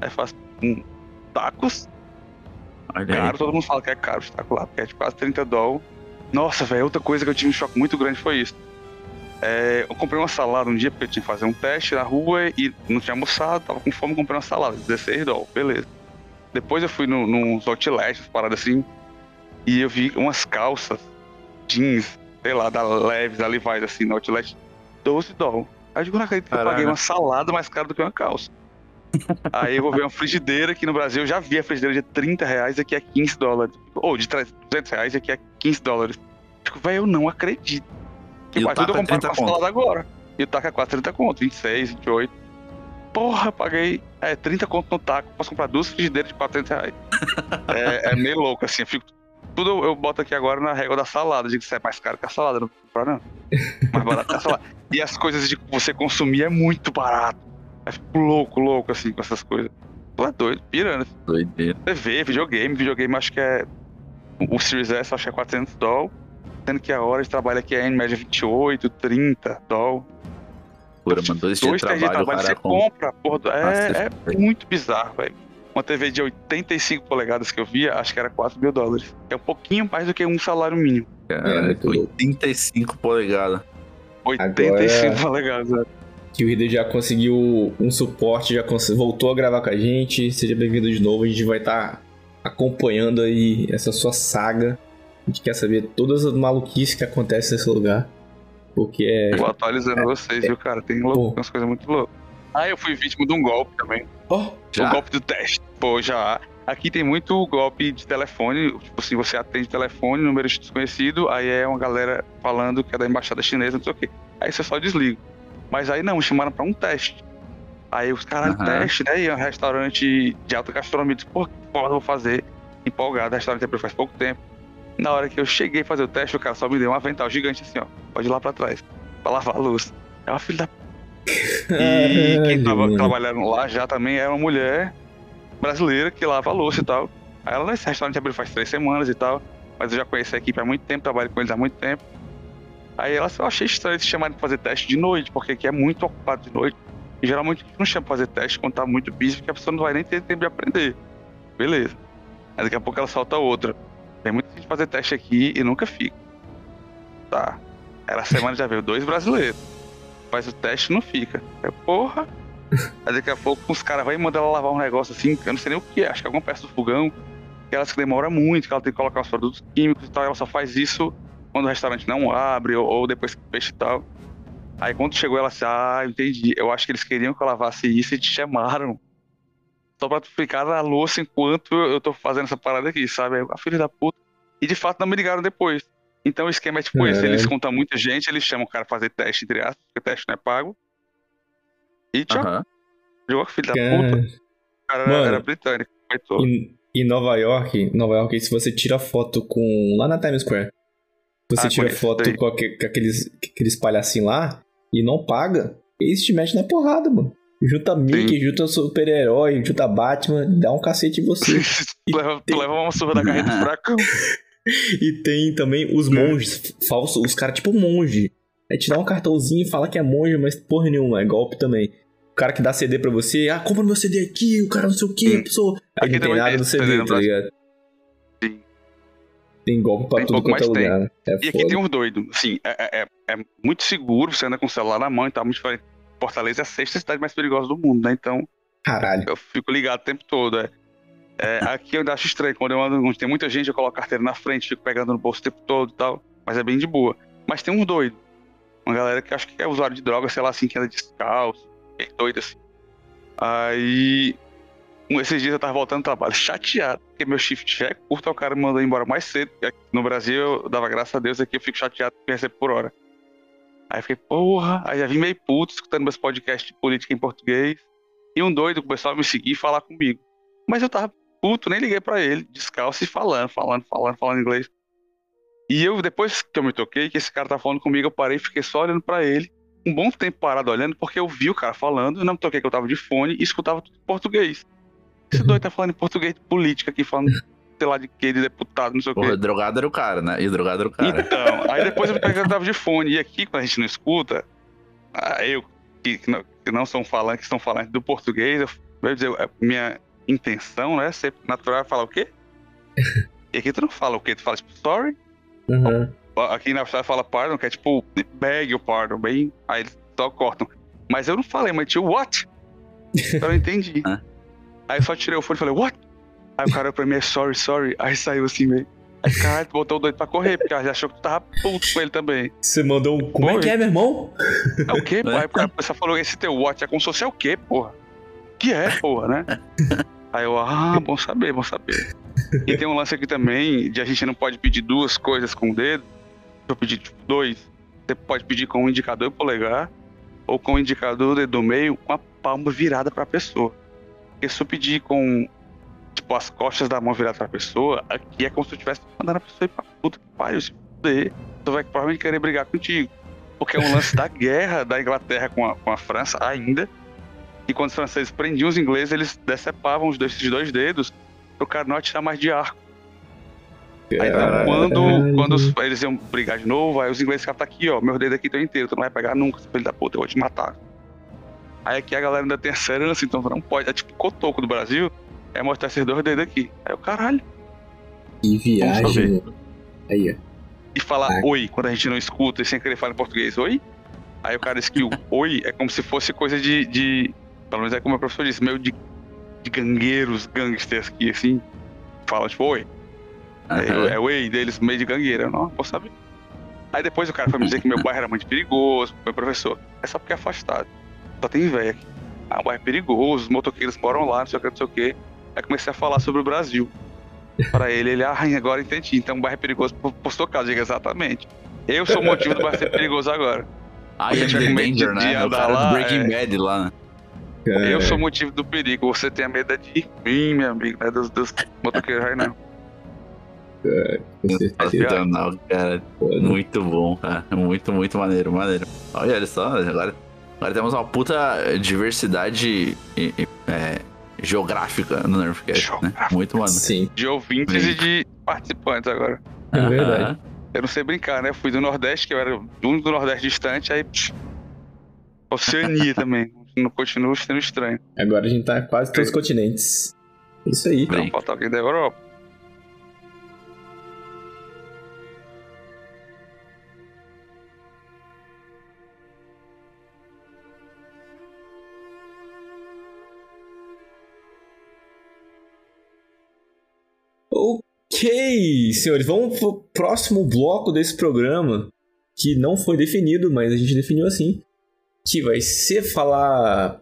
aí faço um, tacos. Olha caro, todo mundo fala que é caro o taco lá, porque é tipo quase 30 dólares. Nossa, velho, outra coisa que eu tive um choque muito grande foi isso. É, eu comprei uma salada um dia porque eu tinha que fazer um teste na rua e não tinha almoçado, tava com fome, comprei uma salada, 16 dólares, beleza. Depois eu fui no, nos outlets, paradas assim, e eu vi umas calças jeans, sei lá, da Leves, da Levi's, assim, no outlet, 12 dólares. Aí eu digo, não acredito que eu paguei uma salada mais cara do que uma calça. Aí eu vou ver uma frigideira, que no Brasil eu já vi a frigideira de 30 reais, aqui é 15 dólares. Ou de 200 reais, aqui é 15 dólares. Tipo, velho, eu não acredito. Tipo, e tudo eu comparo com a salada agora. E o taco é quase 30 conto, 26, 28. Porra, paguei é, 30 conto no taco, posso comprar duas frigideiras de 400 reais. é, é meio louco, assim, eu fico tudo eu boto aqui agora na régua da salada. Digo que é mais caro que a salada, não comprar não. Mais barato que a salada. E as coisas de você consumir é muito barato. É fico louco, louco, assim, com essas coisas. Tu é doido, pirando. Doideira. TV, videogame, videogame acho que é. O Series S acho que é 400 dólares. Sendo que a hora de trabalho aqui é em média 28, 30 dólares. Pura, mano, dois, dois dias de trabalho, você compra, porra. É, é muito bizarro, velho. Uma TV de 85 polegadas que eu via, acho que era 4 mil dólares. É um pouquinho mais do que um salário mínimo. Cara, é, 85 polegadas. 85 Agora... polegadas, né? que o Hida já conseguiu um suporte, já voltou a gravar com a gente. Seja bem-vindo de novo. A gente vai estar tá acompanhando aí essa sua saga. A gente quer saber todas as maluquices que acontecem nesse lugar. Porque é. Vou atualizando é, vocês, é, viu, cara? Tem louco, umas coisas muito loucas. Ah, eu fui vítima de um golpe também. Oh, já? O golpe do teste. Pô, já. Aqui tem muito golpe de telefone, tipo assim, você atende telefone, número desconhecido, aí é uma galera falando que é da embaixada chinesa, não sei o quê. Aí você só desliga. Mas aí não, me chamaram para um teste. Aí os caras, uhum. teste, né? E é um restaurante de alta gastronomia. Disse, pô, que porra eu vou fazer? Empolgado, restaurante abriu faz pouco tempo. Na hora que eu cheguei a fazer o teste, o cara só me deu um avental gigante assim, ó. Pode ir lá pra trás. Pra lavar a luz. É uma filha da. E quem tava trabalhando lá já também era uma mulher brasileira que lava a louça e tal. Aí ela nesse restaurante abriu faz três semanas e tal. Mas eu já conheci a equipe há muito tempo, trabalho com eles há muito tempo. Aí ela eu achei estranho se chamarem pra fazer teste de noite, porque aqui é muito ocupado de noite. E geralmente a gente não chama pra fazer teste quando tá muito busy, porque a pessoa não vai nem ter tempo de aprender. Beleza. Aí daqui a pouco ela solta outra. Tem muita gente fazer teste aqui e nunca fica. Tá. Era semana já veio dois brasileiros. Faz o teste não fica. É porra. Aí daqui a pouco os caras vão mandar ela lavar um negócio assim, eu não sei nem o que é, acho que é alguma peça do fogão, que ela se demora muito, que ela tem que colocar os produtos químicos e tal, ela só faz isso quando o restaurante não abre ou, ou depois que fecha e tal. Aí quando chegou ela assim, ah, entendi. Eu acho que eles queriam que eu lavasse isso e te chamaram. Só pra tu ficar na louça enquanto eu tô fazendo essa parada aqui, sabe? A filha da puta. E de fato não me ligaram depois. Então o esquema é tipo é. esse, eles contam muita gente, eles chamam o cara pra fazer teste, entre aspas, porque o teste não é pago. E tchau. Uhum. Jogou filho da puta. O cara Mano, era, britânico. Em, em Nova York, Nova York, se você tira foto com. lá na Times Square. Você ah, tira foto com, aqueles, aqueles palhacinhos lá e não paga, eles te metem na porrada, mano. Junta Mickey, Sim. junta super-herói, junta Batman, dá um cacete em você. tu, leva, tu leva uma surra da carreta do furacão. E tem também os monges falsos, os caras tipo monge. É te dá um cartãozinho e fala que é monge, mas porra nenhuma, é golpe também. O cara que dá CD pra você, ah, compra meu CD aqui, o cara não sei o que, pessoa. Aí não tem nada no CD, tá ligado? Sim. Tem golpe pra tem tudo quanto é lugar. Né? É e aqui tem uns doidos. Sim, é, é, é, é, muito seguro, você anda com o celular na mão e tá muito diferente. Fortaleza é a sexta cidade mais perigosa do mundo, né? Então. Caralho. Eu fico ligado o tempo todo, é. É aqui eu acho estranho. Quando eu ando onde tem muita gente, eu coloco a carteira na frente, fico pegando no bolso o tempo todo e tal. Mas é bem de boa. Mas tem uns doidos. Uma galera que acho que é usuário de droga, sei lá assim, que anda descalço bem doido assim. Aí, esses dias eu tava voltando do trabalho, chateado, porque meu shift é curto, o cara me mandou embora mais cedo. No Brasil, eu dava graças a Deus, aqui eu fico chateado porque recebo por hora. Aí fiquei, porra, aí já vim meio puto, escutando meus podcasts de política em português. E um doido começou a me seguir e falar comigo. Mas eu tava puto, nem liguei para ele, descalço e falando, falando, falando, falando inglês. E eu, depois que eu me toquei, que esse cara tá falando comigo, eu parei e fiquei só olhando para ele um bom tempo parado olhando, porque eu vi o cara falando, eu não toquei que eu tava de fone e escutava tudo em português. Esse doido tá falando em português de política aqui, falando, sei lá, de quê, de deputado, não sei o quê. O drogado era o cara, né? E o drogado era o cara. Então, aí depois eu peguei que eu tava de fone. E aqui, quando a gente não escuta, ah, eu, que, que, não, que não são falantes, que estão falando do português, eu, vou dizer, minha intenção, né, ser natural é falar o quê? E aqui tu não fala o quê? Tu fala tipo, sorry? Uhum. Aqui na Austrália fala pardon, que é tipo beg o pardon, bem. Aí eles só cortam. Mas eu não falei, mas tinha what? Então eu entendi. aí eu só tirei o fone e falei, what? Aí o cara pra mim é sorry, sorry. Aí saiu assim meio. Aí, caralho, tu botou o doido pra correr, porque ele achou que tu tava puto com ele também. Você mandou um. Como Foi. é que é, meu irmão? É o quê? Aí o cara só falou: esse teu watch é como se fosse é o quê, porra? Que é, porra, né? Aí eu, ah, bom saber, bom saber. E tem um lance aqui também de a gente não pode pedir duas coisas com o dedo eu pedir tipo, dois, você pode pedir com o indicador polegar ou com o indicador dedo do meio com a palma virada para a pessoa. Porque se eu pedir com tipo as costas da mão virada para a pessoa, aqui é como se eu estivesse mandando a pessoa ir pra puta que pariu, se fuder. Você vai provavelmente querer brigar contigo. Porque é um lance da guerra da Inglaterra com a, com a França ainda. E quando os franceses prendiam os ingleses, eles decepavam os dois, esses dois dedos para o cara não atirar mais de arco. Aí, então, quando, quando eles iam brigar de novo, aí os ingleses ficavam, tá aqui, ó, meu dedo aqui tá inteiro, tu não vai pegar nunca, filho da puta, eu vou te matar. Aí aqui a galera ainda tem essa herança, então não pode. É tipo cotoco do Brasil, é mostrar esses dois dedos aqui. Aí o caralho. Que viagem. Aí, ó. E falar ah. oi, quando a gente não escuta e sem querer falar em português, oi. Aí o cara diz que o oi é como se fosse coisa de, de. Pelo menos é como o professor disse, meio de, de gangueiros, gangsters aqui, assim. Fala tipo, oi. Uhum. É, é o EI deles meio de gangueira. Eu não posso saber. Aí depois o cara foi me dizer que meu bairro era muito perigoso, meu professor. É só porque é afastado. Só tem velho aqui. Ah, o bairro é perigoso, os motoqueiros moram lá, não sei o que, não sei o que. Aí comecei a falar sobre o Brasil. Para ele, ele, ah, agora entendi. Então o bairro é perigoso por, sua causa. Diga exatamente. Eu sou o motivo do bairro ser perigoso agora. Ah, é danger, né? O cara lá, do Breaking é... Bad lá, né? É. Eu sou o motivo do perigo. Você tem a medo de mim, meu amigo, não é dos, dos motoqueiros aí, não. É, Sensacional, cara. Muito bom, cara. Muito, muito maneiro, maneiro. Olha só, agora, agora temos uma puta diversidade é, geográfica no Nerfcast, né? Muito maneiro. Sim. De ouvintes Sim. e de participantes agora. É verdade. Eu não sei brincar, né? Fui do Nordeste, que eu era um do Nordeste distante, aí. Psh, Oceania também. Não continua sendo estranho. Agora a gente tá quase todos os continentes. Isso aí. Não, falta alguém da Europa. Ok, senhores, vamos pro próximo bloco desse programa, que não foi definido, mas a gente definiu assim, que vai ser falar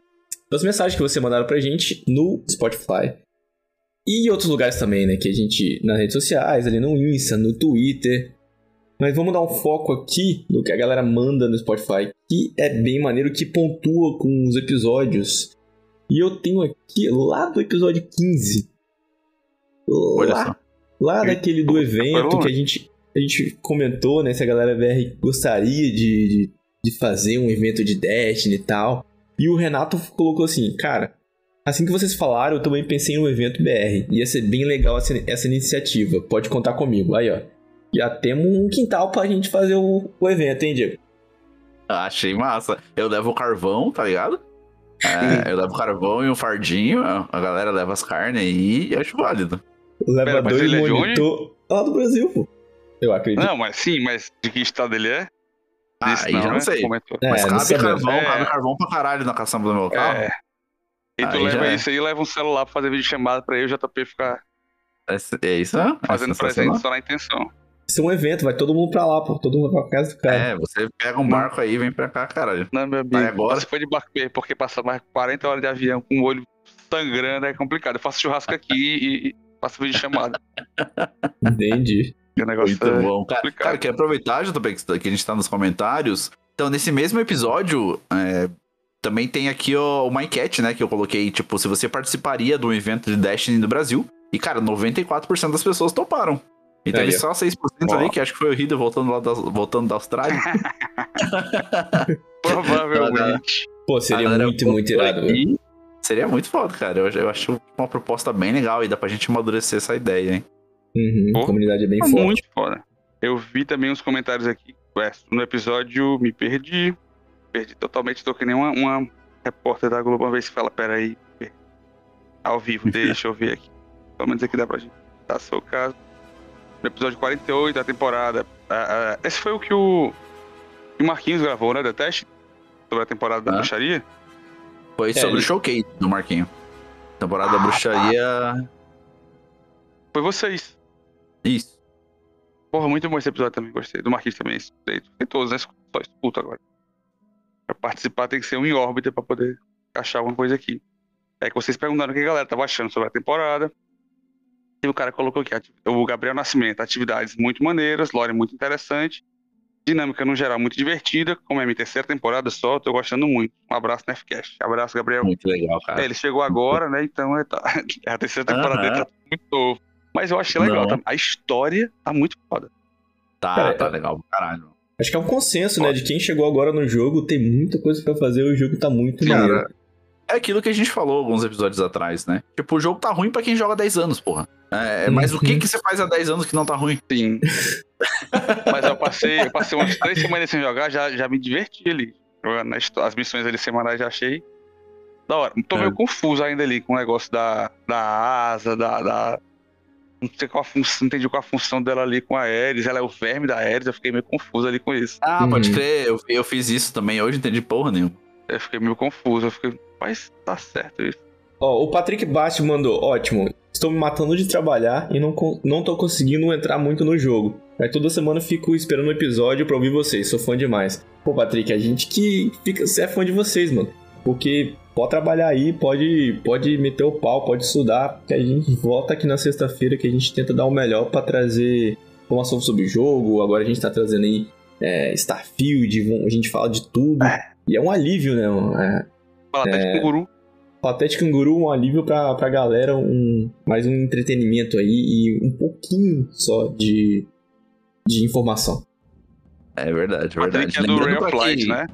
das mensagens que você mandaram pra gente no Spotify. E em outros lugares também, né, que a gente, nas redes sociais, ali no Insta, no Twitter. Mas vamos dar um foco aqui no que a galera manda no Spotify, que é bem maneiro, que pontua com os episódios. E eu tenho aqui, lá do episódio 15, Olha lá, só. Lá daquele do evento que a gente, a gente comentou, né? Se a galera VR gostaria de, de, de fazer um evento de Destiny e tal. E o Renato colocou assim, cara, assim que vocês falaram, eu também pensei em um evento BR. Ia ser bem legal essa, essa iniciativa. Pode contar comigo. Aí, ó. Já temos um quintal pra gente fazer o, o evento, hein, Diego? Achei massa. Eu levo o carvão, tá ligado? É, eu levo carvão e um fardinho, a galera leva as carnes aí e acho válido. Leva Pera, dois monitor. É lá do Brasil, pô. Eu acredito. Não, mas sim, mas de que estado ele é? Ah, aí já não né? sei. É, mas cabe carvão, é... cabe carvão pra caralho na caçamba do meu carro. É. E tu aí leva é. isso aí, leva um celular pra fazer vídeo chamada pra eu e o JP ficar. É, é isso, né? Fazendo presente só na intenção. Isso é um evento, vai todo mundo pra lá, pô. Todo mundo pra casa do cara. É, você pega um barco aí e vem pra cá, caralho. Não, meu amigo. Agora... Se for de barco porque passa mais 40 horas de avião com o olho sangrando é complicado. Eu faço churrasco aqui e Passa vídeo chamada. Entendi. Que negócio Muito é bom. Cara, cara, quer aproveitar, JP, que a gente tá nos comentários. Então, nesse mesmo episódio, é, também tem aqui ó, uma enquete, né? Que eu coloquei, tipo, se você participaria de um evento de Destiny no Brasil. E, cara, 94% das pessoas toparam. Então, é, só 6% ó. ali, que acho que foi o Rido voltando, lá da, voltando da Austrália. Provavelmente. Pô, seria muito, muito irado. Aqui, Seria muito foda, cara. Eu, eu acho uma proposta bem legal e dá pra gente amadurecer essa ideia, hein? Uhum, a comunidade é bem forte. Muito foda. Eu vi também uns comentários aqui. No episódio me perdi. Perdi totalmente. Tô que nem uma, uma repórter da Globo uma vez que fala: Peraí, ao vivo, deixa eu ver aqui. Pelo menos aqui dá pra gente. Tá, seu caso. No episódio 48 da temporada. Uh, uh, esse foi o que o, o Marquinhos gravou, né? Da teste? Sobre a temporada da bruxaria. Foi é, sobre ele... o showcase do Marquinho. Temporada ah, da bruxaria. Tá. Foi vocês. Isso. Porra, muito bom esse episódio também, gostei. Do Marquinhos também. Tem todos, né? Só escuta agora. Pra participar tem que ser um em órbita pra poder achar alguma coisa aqui. É que vocês perguntaram o que a galera tava achando sobre a temporada. E o cara colocou aqui, o Gabriel Nascimento, atividades muito maneiras, lore muito interessante dinâmica no geral muito divertida. Como é minha terceira temporada só, tô gostando muito. Um abraço, Nefcast. Abraço, Gabriel. Muito legal, cara. É, ele chegou agora, né? Então é, tá, é a terceira temporada dele tá muito novo. Mas eu achei legal. Tá, a história tá muito foda. Tá, cara, tá legal caralho. Acho que é um consenso, né? De quem chegou agora no jogo, tem muita coisa para fazer, o jogo tá muito maneiro. É aquilo que a gente falou alguns episódios atrás, né? Tipo, o jogo tá ruim para quem joga 10 anos, porra. É, mas o que que você faz há 10 anos que não tá ruim? Sim. mas eu passei, eu passei umas 3 semanas sem jogar, já, já me diverti ali. As missões ali semanais já achei da hora. Tô meio é. confuso ainda ali com o negócio da, da asa, da, da... Não sei qual a função, não entendi qual a função dela ali com a Ares. Ela é o verme da Ares, eu fiquei meio confuso ali com isso. Ah, pode uhum. crer, eu, eu fiz isso também hoje, entendi porra nenhuma. Eu fiquei meio confuso, eu fiquei, mas tá certo isso. Ó, o Patrick Basti mandou, ótimo, estou me matando de trabalhar e não, não tô conseguindo entrar muito no jogo. Aí toda semana fico esperando um episódio pra ouvir vocês, sou fã demais. Pô, Patrick, a gente que fica, você é fã de vocês, mano. Porque pode trabalhar aí, pode, pode meter o pau, pode estudar, que a gente volta aqui na sexta-feira que a gente tenta dar o melhor para trazer informação sobre o jogo. Agora a gente tá trazendo aí é, Starfield, a gente fala de tudo. É. E é um alívio, né? É, Fala até de é. Canguru um alívio pra, pra galera, um, mais um entretenimento aí e um pouquinho só de, de informação. É verdade, verdade. Patrick é do Real Flight, né?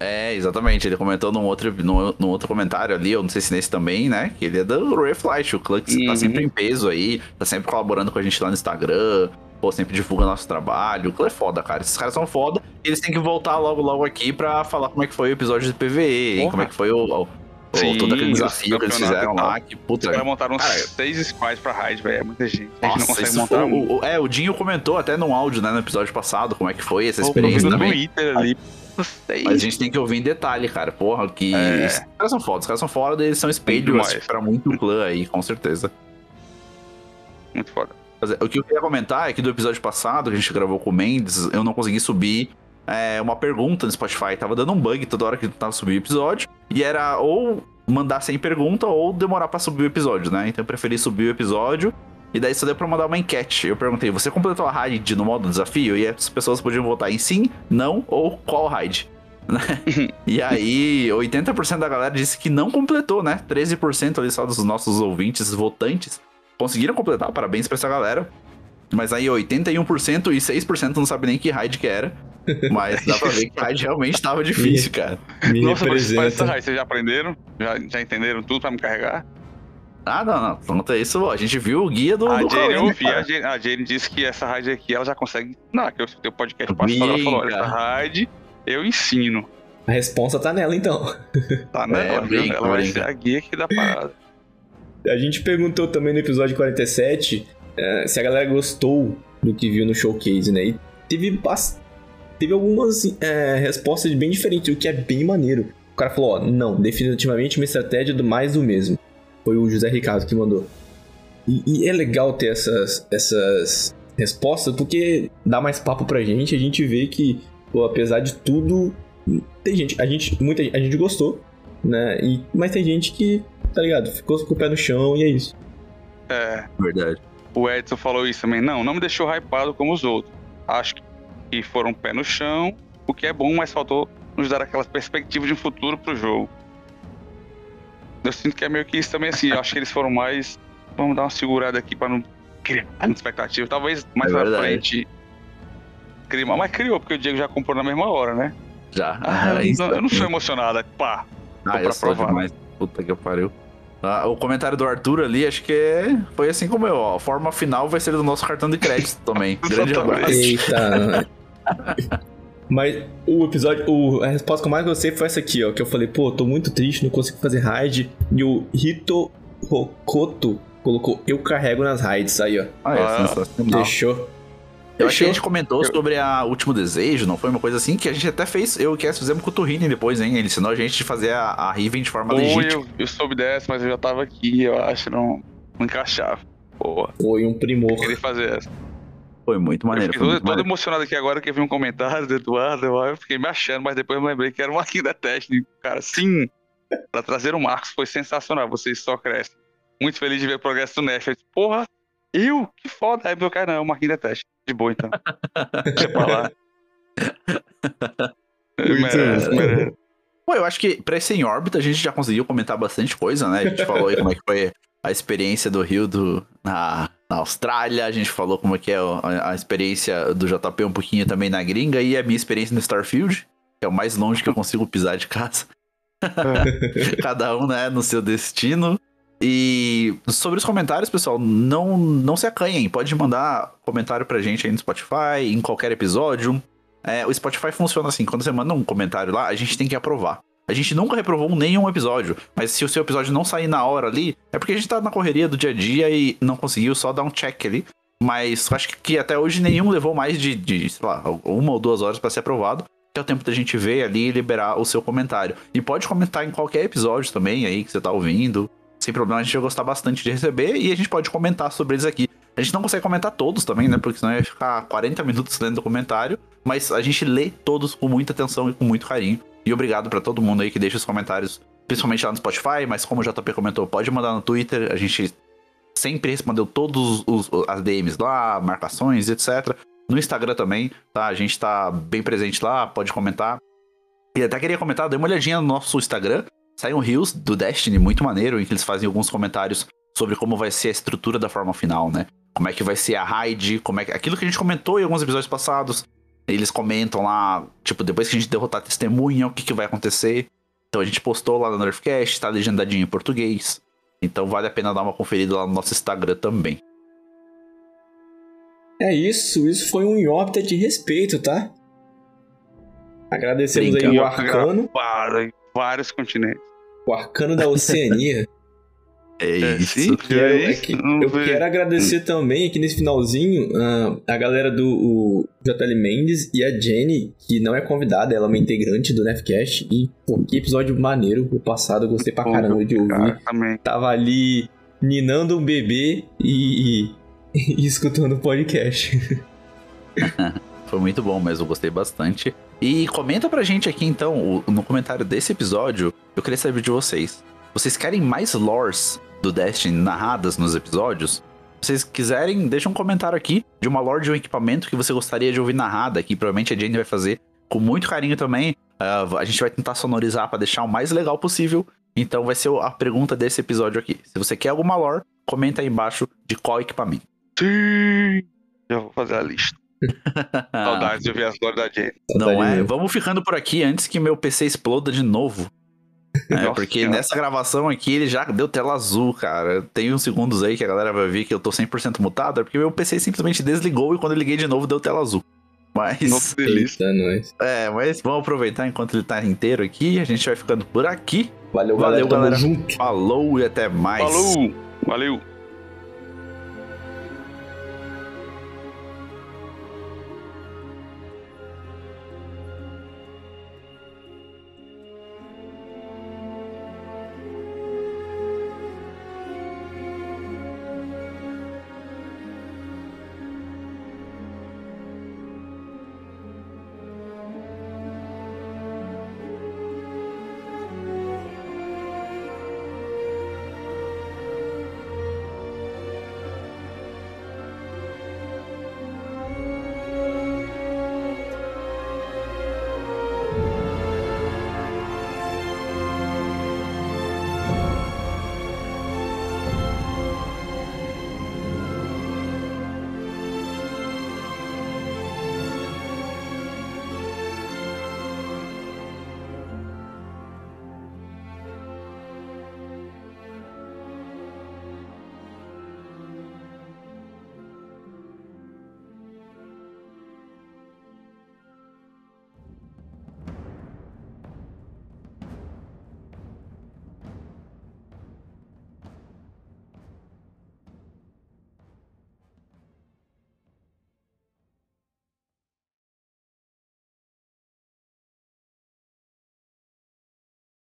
É, exatamente. Ele comentou num outro, num, num, outro comentário ali, eu não sei se nesse também, né? Que ele é do Ray Flight. O Clux tá uhum. tá sempre em peso aí, tá sempre colaborando com a gente lá no Instagram, pô, sempre divulga nosso trabalho. O Clã é foda, cara. Esses caras são foda. Eles têm que voltar logo, logo aqui pra falar como é que foi o episódio de PVE, como é que foi o Sim, todo aquele desafio que eles fizeram lá, que puta. Os caras montaram cara, seis squads pra raid, velho. É muita gente. A gente não consegue montar. um. o, é, o Dinho comentou até no áudio, né, no episódio passado, como é que foi essa experiência Pô, também. Twitter ali. Mas a gente tem que ouvir em detalhe, cara. Porra, que. É. Os caras são foda, os caras são foda, eles são espelho assim, pra muito clã aí, com certeza. Muito foda. O que eu queria comentar é que do episódio passado, que a gente gravou com o Mendes, eu não consegui subir é, uma pergunta no Spotify. Tava dando um bug toda hora que tava subindo o episódio. E era ou mandar sem pergunta ou demorar para subir o episódio, né? Então eu preferi subir o episódio. E daí só deu pra mandar uma enquete. Eu perguntei, você completou a raid no modo desafio? E as pessoas podiam votar em sim, não ou qual raid. Né? e aí, 80% da galera disse que não completou, né? 13% ali só dos nossos ouvintes votantes conseguiram completar. Parabéns pra essa galera. Mas aí 81% e 6% não sabe nem que raid que era. Mas dá pra ver que raid realmente tava difícil, cara. Me Nossa, representa. mas vocês já aprenderam? Já, já entenderam tudo pra me carregar? Ah, não, não. Pronto, é isso. A gente viu o guia do. A Jane, eu ouvi. A Jane, a Jane disse que essa raid aqui ela já consegue. Não, que eu o podcast passado. Ela falou: olha, essa raid eu ensino. A resposta tá nela, então. Tá nela, é, brinca, ela vai ser a guia aqui da parada. A gente perguntou também no episódio 47 uh, se a galera gostou do que viu no showcase, né? E teve, teve algumas uh, respostas bem diferentes, o que é bem maneiro. O cara falou, ó, não, definitivamente uma estratégia do mais do mesmo. Foi o José Ricardo que mandou. E, e é legal ter essas, essas respostas, porque dá mais papo pra gente, a gente vê que, pô, apesar de tudo, tem gente, a gente, muita a gente gostou, né? E, mas tem gente que tá ligado? Ficou com o pé no chão e é isso. É. Verdade. O Edson falou isso também. Não, não me deixou hypado como os outros. Acho que foram pé no chão, o que é bom, mas faltou nos dar aquelas perspectivas de um futuro pro jogo. Eu sinto que é meio que isso também, assim. Eu acho que eles foram mais. Vamos dar uma segurada aqui pra não criar expectativa. Talvez mais é frente. Criar, mas criou, porque o Diego já comprou na mesma hora, né? Já. Ah, eu, não, eu não sou emocionado. Pá. Ah, eu provar. Demais. Puta que pariu. Ah, o comentário do Arthur ali, acho que é... foi assim como eu, ó. A forma final vai ser do nosso cartão de crédito também. Grande abraço. Eita. Mas o episódio, o, a resposta que eu mais gostei foi essa aqui, ó. Que eu falei, pô, tô muito triste, não consigo fazer raid. E o Hito Hokoto colocou, eu carrego nas raids. Aí, ó. Ah, é, ah, sensacional. Deixou. Eu acho que a gente comentou eu... sobre a Último Desejo, não foi uma coisa assim? Que a gente até fez, eu e o Cass fizemos com o Turini depois, hein? Ele ensinou a gente a fazer a, a Riven de forma Pô, legítima. Eu, eu soube dessa, mas eu já tava aqui, eu acho, não, não encaixava. Boa. Foi um primor. Eu queria fazer essa. Foi muito maneiro. Eu fiquei todo, todo emocionado aqui agora que eu vi um comentário do Eduardo, eu fiquei me achando, mas depois eu lembrei que era uma da teste. Cara, sim, pra trazer o Marcos foi sensacional, vocês só crescem. Muito feliz de ver o progresso do Nef. Porra, eu? Que foda. Aí meu cara, não, é o Marquinhos da teste. De boa, então. Deixa pra lá. merece, merece. Pô, eu acho que pra esse em órbita a gente já conseguiu comentar bastante coisa, né? A gente falou aí como é que foi a experiência do Rio do, na, na Austrália, a gente falou como é que é a, a, experiência do JP um pouquinho também na gringa e a minha experiência no Starfield, que é o mais longe que eu consigo pisar de casa. Cada um, né, no seu destino. E sobre os comentários, pessoal, não, não se acanhem. Pode mandar comentário pra gente aí no Spotify, em qualquer episódio. É, o Spotify funciona assim: quando você manda um comentário lá, a gente tem que aprovar. A gente nunca reprovou nenhum episódio, mas se o seu episódio não sair na hora ali, é porque a gente tá na correria do dia a dia e não conseguiu só dar um check ali. Mas acho que até hoje nenhum levou mais de, de sei lá, uma ou duas horas para ser aprovado. Que é o tempo da gente ver ali e liberar o seu comentário. E pode comentar em qualquer episódio também aí que você tá ouvindo sem problema, a gente vai gostar bastante de receber e a gente pode comentar sobre eles aqui. A gente não consegue comentar todos também, né? Porque senão ia ficar 40 minutos lendo o comentário, mas a gente lê todos com muita atenção e com muito carinho. E obrigado para todo mundo aí que deixa os comentários, principalmente lá no Spotify, mas como o JP comentou, pode mandar no Twitter, a gente sempre respondeu todos os as DMs lá, marcações, etc. No Instagram também, tá? A gente tá bem presente lá, pode comentar. E até queria comentar, dê uma olhadinha no nosso Instagram, sai um Rios do Destiny muito maneiro, em que eles fazem alguns comentários sobre como vai ser a estrutura da forma final, né? Como é que vai ser a raid, como é que... Aquilo que a gente comentou em alguns episódios passados. Eles comentam lá, tipo, depois que a gente derrotar a testemunha, o que, que vai acontecer. Então a gente postou lá no Nerfcast, tá legendadinho em português. Então vale a pena dar uma conferida lá no nosso Instagram também. É isso, isso foi um órbita de respeito, tá? Agradecemos Brincando. aí o Arcano. Para, vários continentes. O Arcano da Oceania. É, é isso. Que é, é que eu quero agradecer também aqui nesse finalzinho uh, a galera do JL Mendes e a Jenny, que não é convidada, ela é uma integrante do Nefcast. E, pô, que episódio maneiro. O passado eu gostei pra caramba de ouvir. Cara, Tava ali ninando um bebê e, e, e escutando o podcast. Foi muito bom mesmo, eu gostei bastante. E comenta pra gente aqui então, no comentário desse episódio, eu queria saber de vocês. Vocês querem mais lores do Destiny narradas nos episódios? Se vocês quiserem, deixa um comentário aqui de uma lore de um equipamento que você gostaria de ouvir narrada, que provavelmente a Jane vai fazer com muito carinho também. Uh, a gente vai tentar sonorizar para deixar o mais legal possível. Então vai ser a pergunta desse episódio aqui. Se você quer alguma lore, comenta aí embaixo de qual equipamento. Sim! Já vou fazer a lista. Saudades de ver as lore da Jane. Não é? Vamos ficando por aqui antes que meu PC exploda de novo. É, porque nessa gravação aqui ele já deu tela azul, cara. Tem uns segundos aí que a galera vai ver que eu tô 100% mutado, é porque meu PC simplesmente desligou e quando eu liguei de novo deu tela azul. Mas. Nossa, delícia. É, mas vamos aproveitar enquanto ele tá inteiro aqui. A gente vai ficando por aqui. Valeu, Valeu galera. galera. Falou e até mais. Falou! Valeu!